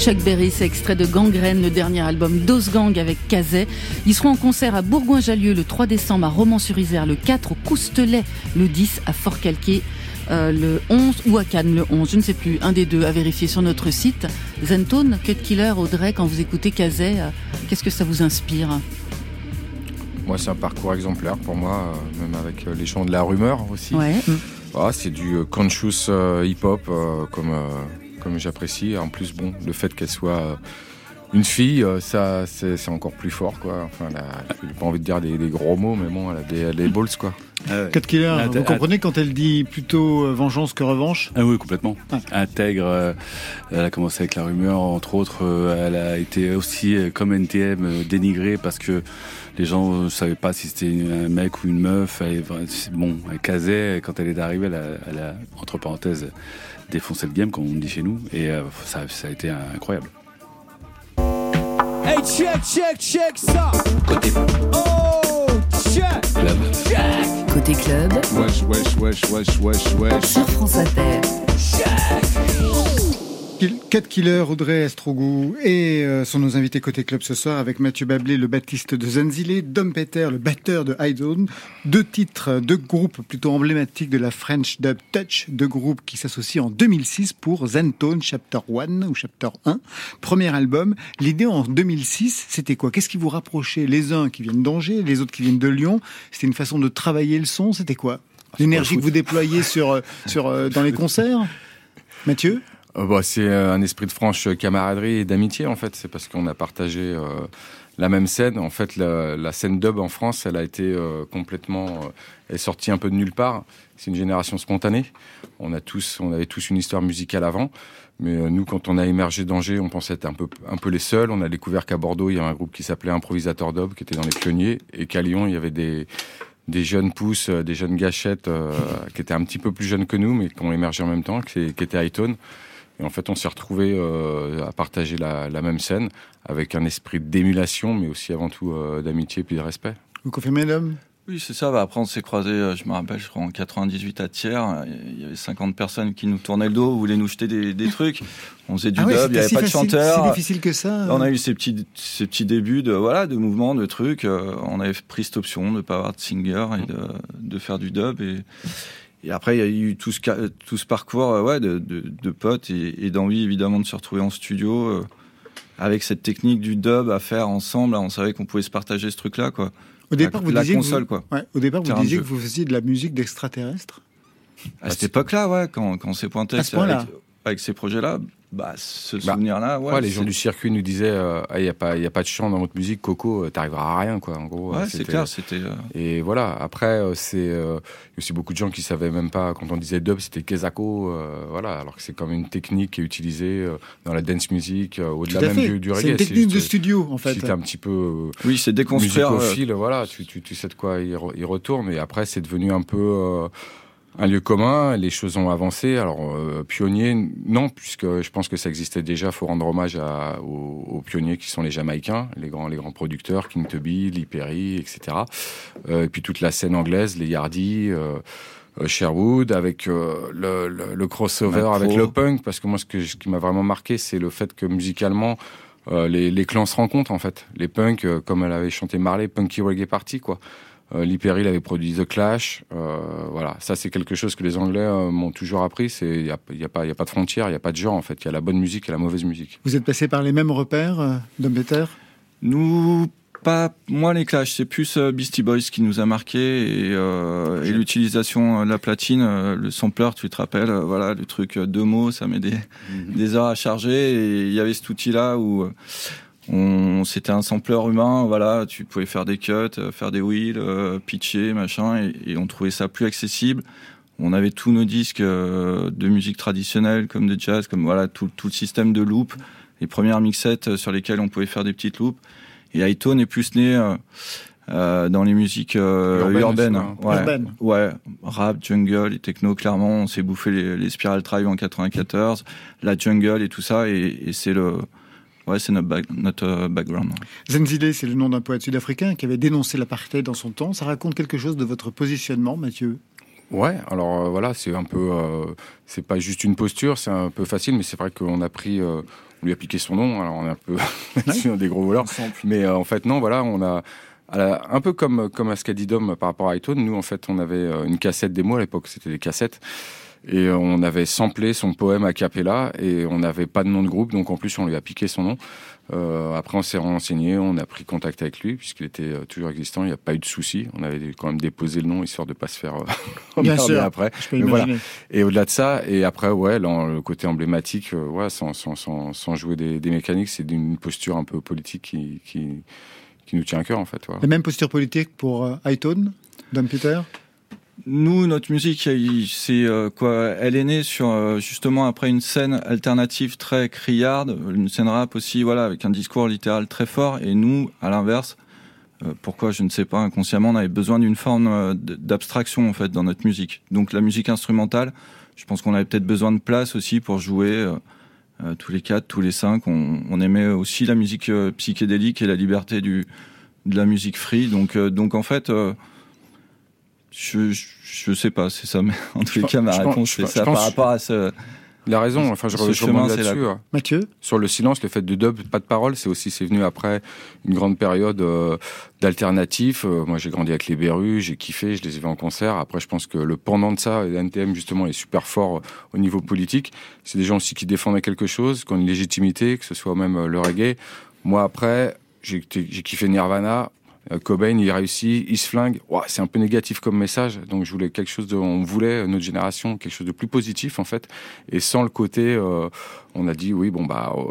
Chuck Berry, c'est extrait de Gangrène, le dernier album d'Osgang avec Kazay. Ils seront en concert à Bourgoin-Jallieu le 3 décembre, à Romans-sur-Isère le 4, au Coustelet le 10, à Fort-Calquier euh, le 11 ou à Cannes le 11, je ne sais plus, un des deux à vérifier sur notre site. Zentone, Cut Killer, Audrey, quand vous écoutez Kazay, euh, qu'est-ce que ça vous inspire? Moi, c'est un parcours exemplaire pour moi, euh, même avec les chants de la rumeur aussi. Ouais. Ah, c'est du conscious hip-hop comme, comme j'apprécie. En plus, bon, le fait qu'elle soit euh, Une fille, euh, ça, c'est c'est encore plus fort, quoi. Enfin, elle a- j'ai pas envie de dire des, des gros mots, mais bon, elle a des, elle a des balls, quoi. Cat Killer, Ah, vous ah, comprenez quand elle dit plutôt euh, vengeance que revanche? Ah oui, complètement. Intègre, euh, elle a commencé avec la rumeur, entre autres, euh, elle a été aussi, euh, comme NTM, euh, dénigrée parce que les gens ne savaient pas si c'était un mec ou une meuf. Elle, bon, elle casait, quand elle est arrivée, elle a, elle a, entre parenthèses, défoncé le game, comme on dit chez nous, et euh, ça, ça a été incroyable. Hey, check, check, check ça. Côté. Oh, check. Check. Côté club, Wesh, wesh, wesh, wesh, wesh, wesh. sur France Inter. Kill- Cat Killer, Audrey Estrogout et euh, sont nos invités côté club ce soir avec Mathieu Bablé, le baptiste de Zanzile, Dom Peter, le batteur de Highzone. Deux titres, deux groupes plutôt emblématiques de la French Dub Touch, deux groupes qui s'associent en 2006 pour Zentone Chapter 1 ou Chapter 1, premier album. L'idée en 2006, c'était quoi? Qu'est-ce qui vous rapprochait? Les uns qui viennent d'Angers, les autres qui viennent de Lyon. C'était une façon de travailler le son, c'était quoi? L'énergie que vous déployez sur, euh, sur, euh, dans les concerts? Mathieu? Euh, bah, c'est euh, un esprit de franche camaraderie et d'amitié en fait. C'est parce qu'on a partagé euh, la même scène. En fait, la, la scène dub en France, elle a été euh, complètement, euh, elle est sortie un peu de nulle part. C'est une génération spontanée. On a tous, on avait tous une histoire musicale avant. Mais euh, nous, quand on a émergé d'Angers, on pensait être un peu, un peu les seuls. On a découvert qu'à Bordeaux, il y avait un groupe qui s'appelait Improvisateur Dub, qui était dans les pionniers, et qu'à Lyon, il y avait des, des jeunes pousses, euh, des jeunes gâchettes euh, qui étaient un petit peu plus jeunes que nous, mais qui ont émergé en même temps, qui, qui étaient Highton. Et en fait, on s'est retrouvés euh, à partager la, la même scène avec un esprit d'émulation, mais aussi avant tout euh, d'amitié et puis de respect. Vous confirmez, l'homme Oui, c'est ça. Bah, après, on s'est croisés, euh, je me rappelle, je crois en 98 à Thiers. Il y avait 50 personnes qui nous tournaient le dos, voulaient nous jeter des, des trucs. On faisait du Ah dub, il n'y avait si pas de chanteur. C'est difficile que ça On a eu ces petits, ces petits débuts de, voilà, de mouvements, de trucs. Euh, On avait pris cette option de ne pas avoir de singer et de, de faire du dub. Et, et après, il y a eu tout ce, ca- tout ce parcours euh, ouais, de, de, de potes et, et d'envie, évidemment, de se retrouver en studio euh, avec cette technique du dub à faire ensemble. On savait qu'on pouvait se partager ce truc-là, quoi. Au départ, la, vous la disiez que console, vous, quoi. Ouais, au départ, vous disiez que vous faisiez de la musique d'extraterrestres. À cette époque-là, ouais, quand, quand on s'est pointé avec ces projets-là, bah, ce Bah, souvenir-là, ouais. Ouais, les gens c'est- du circuit nous disaient euh, Ah, il n'y a, pas- il y a pas de chant dans votre musique, Coco, euh, t'arriveras à rien, quoi. En gros, Ouais, euh, c'est c'était- clair, c'était, euh, Et voilà, après, euh, c'est. euh, Il y a aussi beaucoup de gens qui savaient même pas, quand on disait dub, c'était Kezako, euh, voilà, alors que c'est comme une technique qui est utilisée euh, dans la dance music, euh, au-delà même fait. du, du C'est reggae. une technique de juste, euh, studio, en fait. Si t'es un petit peu. euh, Oui, c'est déconstruire, musicophile, voilà, tu, tu, tu sais de quoi il, re- il retourne. Et après, c'est devenu un peu. Un lieu commun, les choses ont avancé. Alors, euh, pionnier, non, puisque je pense que ça existait déjà. faut rendre hommage à- aux, aux pionniers qui sont les Jamaïcains, les grands, les grands producteurs, King Tubby, Lee Perry, etc. Euh, et puis toute la scène anglaise, les Yardy, euh, euh, Sherwood, avec euh, le, le, le crossover Macro. avec le punk, parce que moi, ce, que, ce qui m'a vraiment marqué, c'est le fait que musicalement, euh, les, les clans se rencontrent en fait. Les punks, euh, comme elle avait chanté Marley, Punky Reggae Party, quoi. Euh, Lee Perry il avait produit The Clash. Euh, voilà, ça c'est quelque chose que les Anglais euh, m'ont toujours appris. C'est il y a, y a pas y a pas de frontières, il y a pas de genre en fait. Il y a la bonne musique et la mauvaise musique. Vous êtes passé par les mêmes repères, euh, Dom Peter Nous, pas moi les Clash, c'est plus euh, Beastie Boys qui nous a marqué et, euh, et l'utilisation de la platine, euh, le sampler, tu te rappelles, euh, voilà, le truc euh, deux mots, ça met des, des heures à charger et il y avait cet outil-là où euh, on, c'était un sampler humain, voilà, tu pouvais faire des cuts, euh, faire des wheels, euh, pitcher, machin, et, et on trouvait ça plus accessible. On avait tous nos disques euh, de musique traditionnelle, comme de jazz, comme voilà tout, tout le système de loop, les premières mixettes sur lesquelles on pouvait faire des petites loops. Et Hightone est plus né euh, euh, dans les musiques euh, Urbaines hein. ouais. Ouais, rap, jungle et techno, clairement. On s'est bouffé les, les Spiral Tribe en 94, la jungle et tout ça, et, et c'est le, ouais, c'est notre, back- notre euh, background. Zenzile, c'est le nom d'un poète sud-africain qui avait dénoncé l'apartheid dans son temps. Ça raconte quelque chose de votre positionnement, Mathieu? Ouais, alors euh, voilà, c'est un peu, euh, c'est pas juste une posture, c'est un peu facile, mais c'est vrai qu'on a pris, euh, on lui a piqué son nom, alors on est un peu là-dessus, des gros voleurs, mais euh, en fait non, voilà, on a, la- un peu comme comme à ce qu'a dit Dom par rapport à iTunes, nous en fait on avait une cassette démo à l'époque, c'était des cassettes. Et on avait samplé son poème a cappella et on n'avait pas de nom de groupe, donc en plus on lui a piqué son nom. Euh, après, on s'est renseigné, on a pris contact avec lui, puisqu'il était euh, toujours existant, il n'y a pas eu de souci. On avait quand même déposé le nom, histoire de ne pas se faire euh, Bien sûr, après. je peux Mais voilà. imaginer. Et au-delà de ça, et après, ouais, là, le côté emblématique, euh, ouais, sans, sans, sans, sans jouer des, des mécaniques, c'est d'une posture un peu politique qui, qui, qui nous tient à cœur, en fait. Voilà. La même posture politique pour Hightone, Dom Peter? Nous, notre musique, c'est euh, quoi Elle est née sur euh, justement après une scène alternative très criarde, une scène rap aussi, voilà, avec un discours littéral très fort. Et nous, à l'inverse, euh, pourquoi je ne sais pas, inconsciemment, on avait besoin d'une forme d'abstraction en fait dans notre musique. Donc la musique instrumentale, je pense qu'on avait peut-être besoin de place aussi pour jouer. tous les quatre, tous les cinq, on, aimait aussi la musique psychédélique et la liberté du, de la musique free. Donc, donc en fait, je, je, sais pas, c'est ça. Mais en tous les cas, ma réponse c'est ça par rapport à ce. Il a raison, enfin je, ce je chemin, là-dessus. là. ouais. Mathieu Sur le silence, le fait de dub, pas de parole, c'est aussi c'est venu après une grande période euh, d'alternatif. Euh, moi j'ai grandi avec les Berus, j'ai kiffé, je les ai vus en concert. Après je pense que le pendant de ça, et NTM justement est super fort euh, au niveau politique. C'est des gens aussi qui défendaient quelque chose, qui ont une légitimité, que ce soit même euh, le reggae. Moi après, j'ai kiffé Nirvana. Euh, Cobain, il réussit, il se flingue. C'est un peu négatif comme message. Donc je voulais quelque chose de, on voulait euh, notre génération quelque chose de plus positif en fait, et sans le côté, euh, on a dit oui bon bah, euh,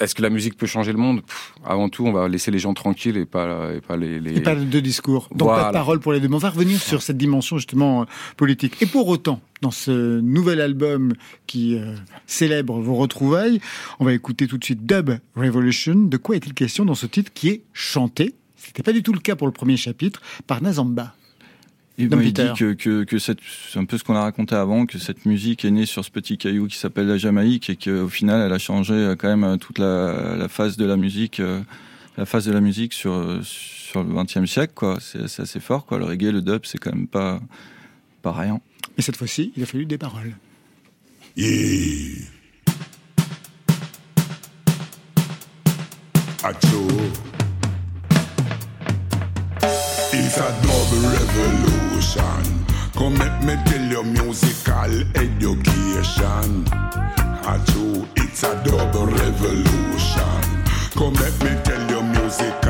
est-ce que la musique peut changer le monde? Pff, Avant tout, on va laisser les gens tranquilles et pas et pas les. les... Et pas de discours. Donc pas Voilà. de parole pour les deux. On va revenir sur cette dimension justement politique. Et pour autant, dans ce nouvel album qui euh, célèbre vos retrouvailles, on va écouter tout de suite Dub Revolution. De quoi est-il question dans ce titre qui est chanté? C'était pas du tout le cas pour le premier chapitre par Nazamba. M'a Peter. dit que, que, que c'est un peu ce qu'on a raconté avant, que cette musique est née sur ce petit caillou qui s'appelle la Jamaïque et qu'au final, elle a changé euh, quand même euh, toute la, la phase de la musique, euh, la phase de la musique sur, sur le XXe siècle, quoi. C'est, assez fort, quoi. Le reggae, le dub, c'est quand même pas, pas rien. Et cette fois-ci, il a fallu des paroles. Yeah. Acho. It's a double revolution. Come make me tell you musical education. Acho, it's a double revolution. Come make me tell you musical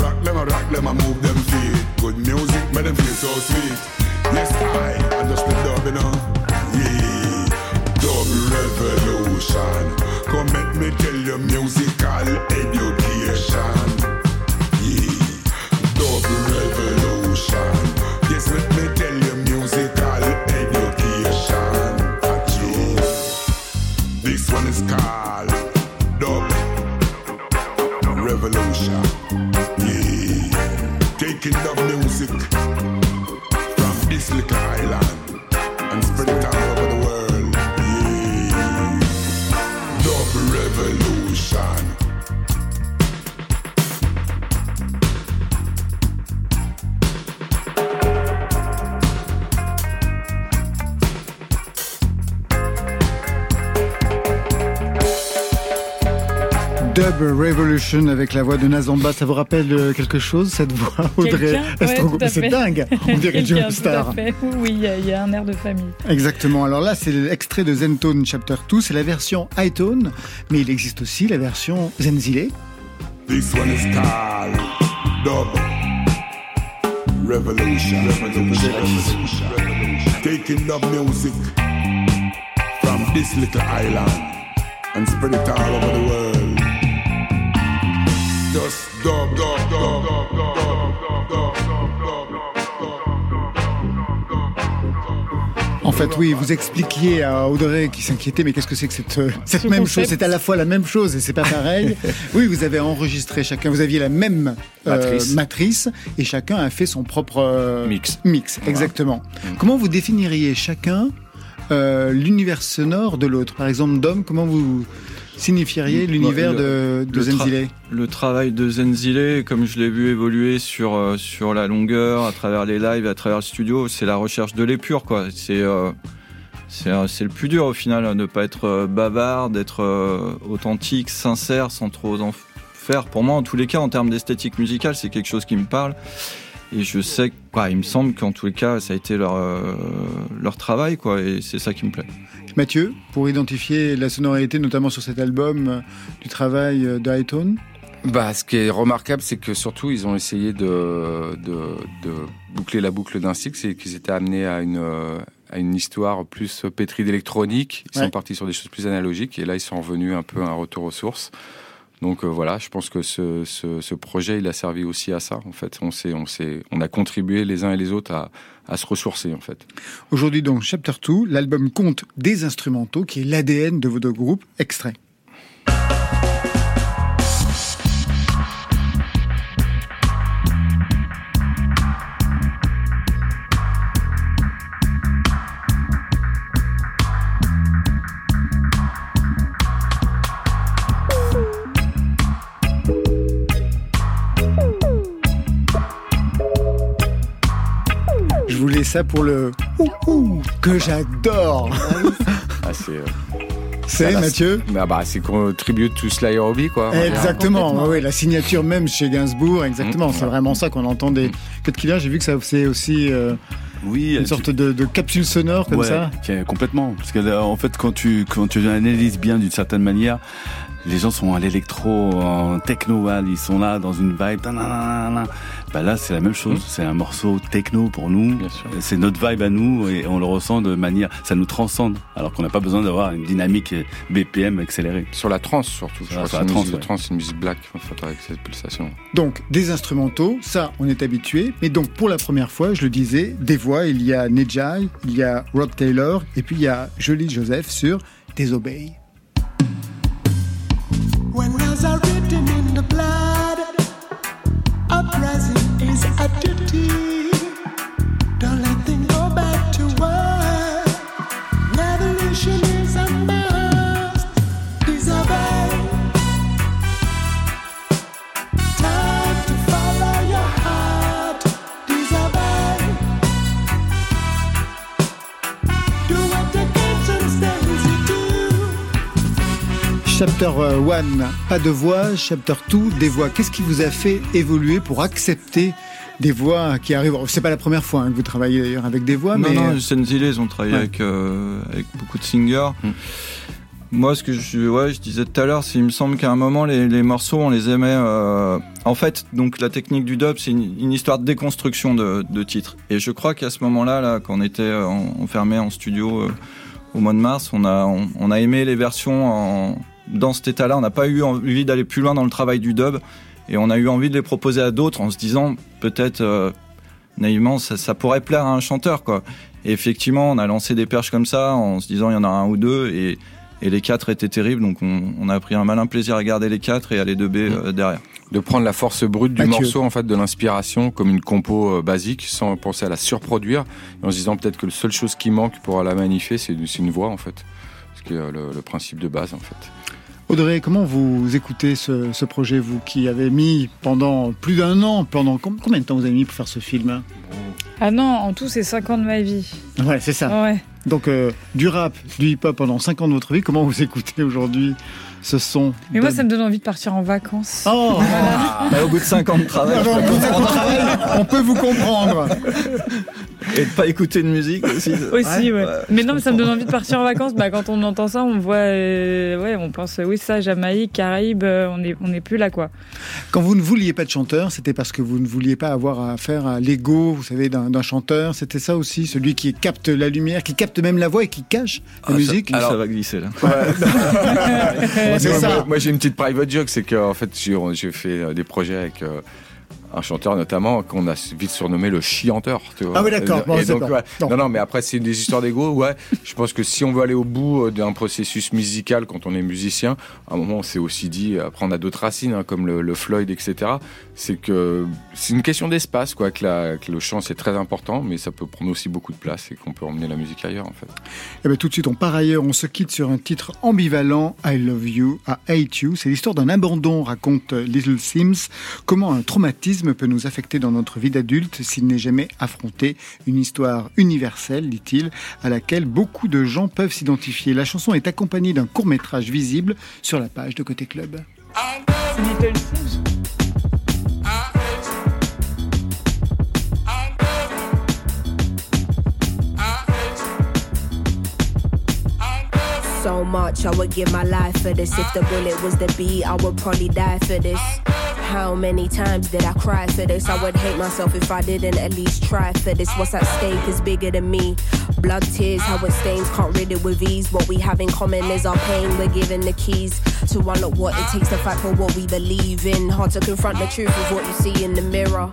rock them, a rock them, a move them feet. Good music, make them feel so sweet. Yes, I, I just the dub, you. Yeah, dub revolution. Come make me tell you musical education. Revolution avec la voix de Nazamba, ça vous rappelle euh, quelque chose cette voix Audrey? Estrogo C'est dingue, on dirait Joe Star. Oui, il y, y, a un air de famille. Exactement. Alors là, c'est l'extrait de Zentone Chapter 2, c'est la version iTone, mais il existe aussi la version Zenzile. This one is called Dub Revolution. Revolution. Taking dub music from this little island and spread it all over the world. Just dub, dub, dub, dub, dub, dub, En fait, oui, vous expliquiez à Audrey qui s'inquiétait, mais qu'est-ce que c'est que cette, euh, cette même chose? C'est à la fois la même chose et c'est pas pareil. oui, vous avez enregistré chacun, vous aviez la même euh, Matrice. et chacun a fait son propre euh, Mix. Mix, exactement. Comment vous définiriez chacun euh, l'univers sonore de l'autre? Par exemple, Dom, comment vous signifieriez l'univers de, de le tra- Zenzile? Le travail de Zenzile, comme je l'ai vu évoluer sur, euh, sur la longueur, à travers les lives, à travers le studio, c'est la recherche de l'épure, quoi. C'est euh, c'est euh, c'est le plus dur au final, hein, de ne pas être euh, bavard, d'être authentique, sincère, sans trop en faire. Pour moi, en tous les cas, en termes d'esthétique musicale, c'est quelque chose qui me parle. Et je sais, quoi, il me semble qu'en tous les cas, ça a été leur, euh, leur travail, quoi, et c'est ça qui me plaît. Mathieu, pour identifier la sonorité, notamment sur cet album, euh, du travail euh, de Hightone Bah, ce qui est remarquable, c'est que surtout, ils ont essayé de, de, de boucler la boucle d'un cycle, c'est qu'ils étaient amenés à une, euh, à une histoire plus pétrie d'électronique. Ils Ouais. sont partis sur des choses plus analogiques, et là, ils sont revenus un peu à un retour aux sources. Donc euh, voilà, je pense que ce, ce, projet, il a servi aussi à ça. En fait, on s'est, on s'est, on a contribué les uns et les autres à, à se ressourcer. En fait. Aujourd'hui donc, Chapter 2, l'album compte des instrumentaux qui est l'ADN de vos deux groupes. Extrait. Ça pour le ouh, ouh que j'adore. Ah, c'est, euh, C'est ça, Mathieu bah, bah, c'est qu'on tribute to Sly Robbie, quoi. Exactement, ouais, ouais, la signature même chez Gainsbourg, exactement, Mmh. c'est vraiment ça qu'on entend des Cut Killer. J'ai vu que ça c'est aussi euh, Oui, une tu- sorte de, de capsule sonore comme ouais, ça. complètement. Parce que là, en fait, quand tu quand tu analyses bien d'une certaine manière, les gens sont à l'électro, en techno, voilà, ils sont là dans une vibe. Bah là, c'est la même chose. C'est un morceau techno pour nous. C'est notre vibe à nous et on le ressent de manière, ça nous transcende. Alors qu'on n'a pas besoin d'avoir une dynamique BPM accélérée. Sur la trance surtout. Je Sur crois la que c'est une trance, musique de ouais. trance, une musique black, en fait, avec cette pulsation. Donc des instrumentaux, ça on est habitué. Mais donc pour la première fois, je le disais, des voix. Il y a Nejai, il y a Rob Taylor et puis il y a Jolie Joseph sur Désobey. When there's a rhythm in the blood, uprising is a duty. Chapter 1, pas de voix. Chapter 2, des voix. Qu'est-ce qui vous a fait évoluer pour accepter des voix qui arrivent? C'est pas la première fois hein, que vous travaillez d'ailleurs avec des voix, non, mais non, Senzile, ils ont travaillé Ouais. avec, euh, avec beaucoup de singers. Moi, ce que je, ouais, je disais tout à l'heure, c'est il me semble qu'à un moment, les, les morceaux, on les aimait. euh, En fait, donc la technique du dub, c'est une, une histoire de déconstruction de, de titres. Et je crois qu'à ce moment-là, là, quand on était euh, en- enfermé en studio euh, au mois de mars, on a, on, on a aimé les versions en, dans cet état-là. On n'a pas eu envie d'aller plus loin dans le travail du dub. Et on a eu envie de les proposer à d'autres en se disant, peut-être euh, naïvement, ça, ça pourrait plaire à un chanteur, quoi. Et effectivement, on a lancé des perches comme ça en se disant il y en a un ou deux et, et les quatre étaient terribles. Donc on, on a pris un malin plaisir à garder les quatre et à les dubber euh, derrière. De prendre la force brute du Mathieu. morceau, en fait, de l'inspiration, comme une compo euh, basique, sans penser à la surproduire, et en se disant peut-être que la seule chose qui manque pour la magnifier, c'est c'est une voix, en fait. Ce qui est euh, le, le principe de base, en fait. Audrey, comment vous écoutez ce, ce projet, vous qui avez mis pendant plus d'un an, pendant combien de temps vous avez mis pour faire ce film Ah non, en tout, c'est 5 ans de ma vie. Ouais, c'est ça. Ouais. Donc, euh, du rap, du hip-hop pendant 5 ans de votre vie, comment vous écoutez aujourd'hui ce son Mais moi, ça me donne envie de partir en vacances. Oh Voilà. Bah, au bout de 5 ans de travail, on peut vous comprendre. Et de pas écouter de musique aussi. Aussi, ouais. Mais non, mais ça me donne envie de partir en vacances. Bah, quand on entend ça, on voit, euh, ouais, on pense, oui, ça, Jamaïque, Caraïbes, euh, on est, on est plus là, quoi. Quand vous ne vouliez pas de chanteur, c'était parce que vous ne vouliez pas avoir affaire à l'ego, vous savez, d'un chanteur. C'était ça aussi, celui qui capte la lumière, qui capte même la voix et qui cache la Ah, ça- musique. ça va glisser là. c'est moi, ça. moi, moi, j'ai une petite private joke, c'est qu'en fait j'ai fait des projets avec euh, un chanteur notamment qu'on a vite surnommé le chianteur. Tu vois. Ah oui, d'accord. Bon, ouais. Non, non, mais après c'est des histoires d'ego. Ouais, je pense que si on veut aller au bout euh, d'un processus musical quand on est musicien, à un moment on s'est aussi dit, après on a d'autres racines hein, comme le, le Floyd, etc. C'est que c'est une question d'espace, quoi. Que, la- que le chant c'est très important, mais ça peut prendre aussi beaucoup de place et qu'on peut emmener la musique ailleurs en fait. Eh bien, tout de suite, on part ailleurs, on se quitte sur un titre ambivalent, I Love You, I Hate You. C'est l'histoire d'un abandon, raconte Little Sims. Comment un traumatisme peut nous affecter dans notre vie d'adulte s'il n'est jamais affronté. Une histoire universelle, dit-il, à laquelle beaucoup de gens peuvent s'identifier? La chanson est accompagnée d'un court métrage visible sur la page de Côté Club. So much I would give my life for this. If the bullet was the beat, I would probably die for this. How many times did I cry for this? I would hate myself if I didn't at least try for this. What's at stake is bigger than me. Blood, tears, how it stains, can't rid it with ease. What we have in common is our pain. We're given the keys to unlock what it takes to fight for what we believe in. Hard to confront the truth of what you see in the mirror.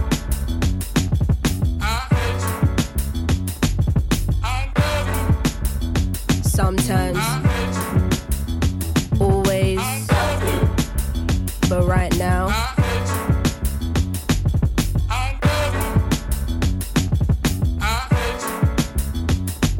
Sometimes, always, but right now.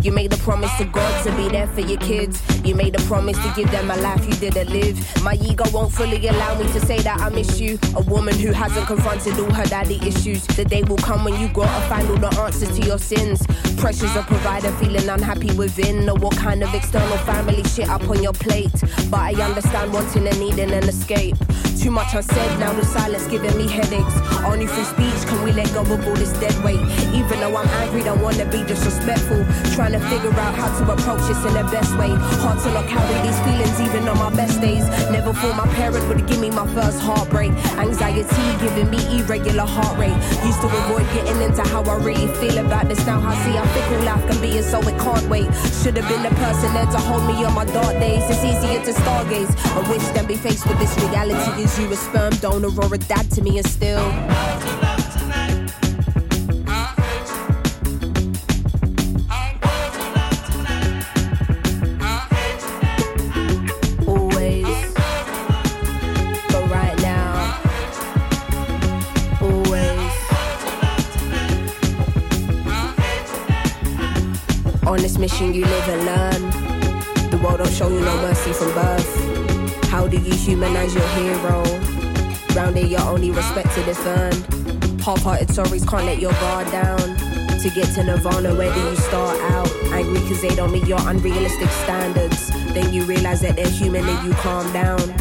You made a promise to God to be there for your kids. You made a promise to give them a life you didn't live. My ego won't fully allow me to say that I miss you. A woman who hasn't confronted all her daddy issues. The day will come when you gotta find all the answers to your sins. Pressures of provider, feeling unhappy within. Know what kind of external family shit up on your plate. But I understand wanting and needing an escape. Too much unsaid, now the silence giving me headaches. Only through speech can we let go of all this dead weight. Even though I'm angry, don't wanna be disrespectful. Trying to figure out how to approach this in the best way. Hard to not carry these feelings even on my best days. Never thought my parents would give me my first heartbreak. Anxiety giving me irregular heart rate. Used to avoid getting into how I really feel about this. Now I see how fickle life can be, and so it can't wait. Should have been the person there to hold me on my dark days. It's easier to stargaze. I wish than be faced with this reality. Is you a sperm donor or a dad to me, and still. On this mission, you live and learn. The world don't show you no mercy from birth. How do you humanize your hero? Round here, you're only respected if earned. Half-hearted stories can't let your guard down. To get to Nirvana, where do you start out? Angry cause they don't meet your unrealistic standards. Then you realize that they're human and you calm down.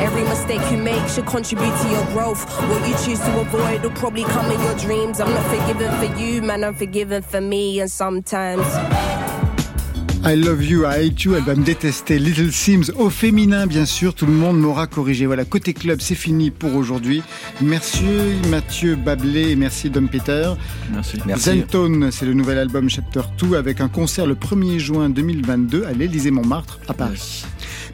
Every mistake you make should contribute to your growth. What you choose to avoid will probably come in your dreams. I'm not forgiven for you, man, I'm forgiven for me. And sometimes. I love you, I hate you, elle va me détester. Little Sims au féminin, bien sûr, tout le monde m'aura corrigé. Voilà, côté club, c'est fini pour aujourd'hui. Merci Mathieu Bablé et merci Dom Peter. Merci. Zentone, c'est le nouvel album Chapter 2 avec un concert le 1er juin 2022 à l'Élysée Montmartre à Paris.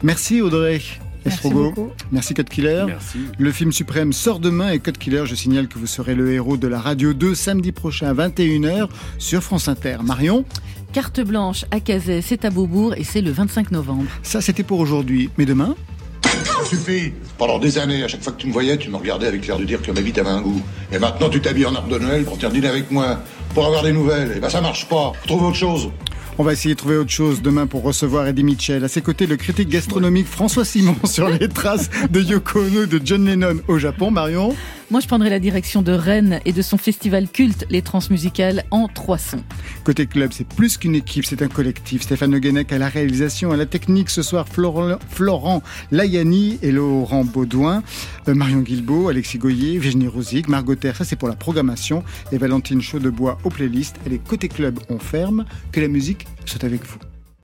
Merci Audrey. Estrogo. beaucoup. Merci Code Killer. Merci. Le film suprême sort demain et Code Killer, je signale que vous serez le héros de la Radio 2 samedi prochain à 21h sur France Inter. Marion Carte blanche à Cazet, c'est à Beaubourg et c'est le 25 novembre. Ça, c'était pour aujourd'hui. Mais demain Suffit Pendant des années, à chaque fois que tu me voyais, tu me regardais avec l'air de dire que ma vie t'avait un goût. Et maintenant, tu t'habilles en arbre de Noël pour venir dîner avec moi, pour avoir des nouvelles. Et ben ça marche pas. Faut trouver autre chose. On va essayer de trouver autre chose demain pour recevoir Eddie Mitchell. À ses côtés, le critique gastronomique François Simon sur les traces de Yoko Ono de John Lennon au Japon. Marion? Moi, je prendrai la direction de Rennes et de son festival culte, les transmusicales en trois sons. Côté club, c'est plus qu'une équipe, c'est un collectif. Stéphane Le à la réalisation, à la technique ce soir, Florent, Florent Layani et Laurent Baudouin, euh, Marion Guilbeault, Alexis Goyer, Virginie Rosic, Margot Terre, ça c'est pour la programmation, et Valentine Chaudebois aux playlists. Et les côté club, on ferme. Que la musique soit avec vous.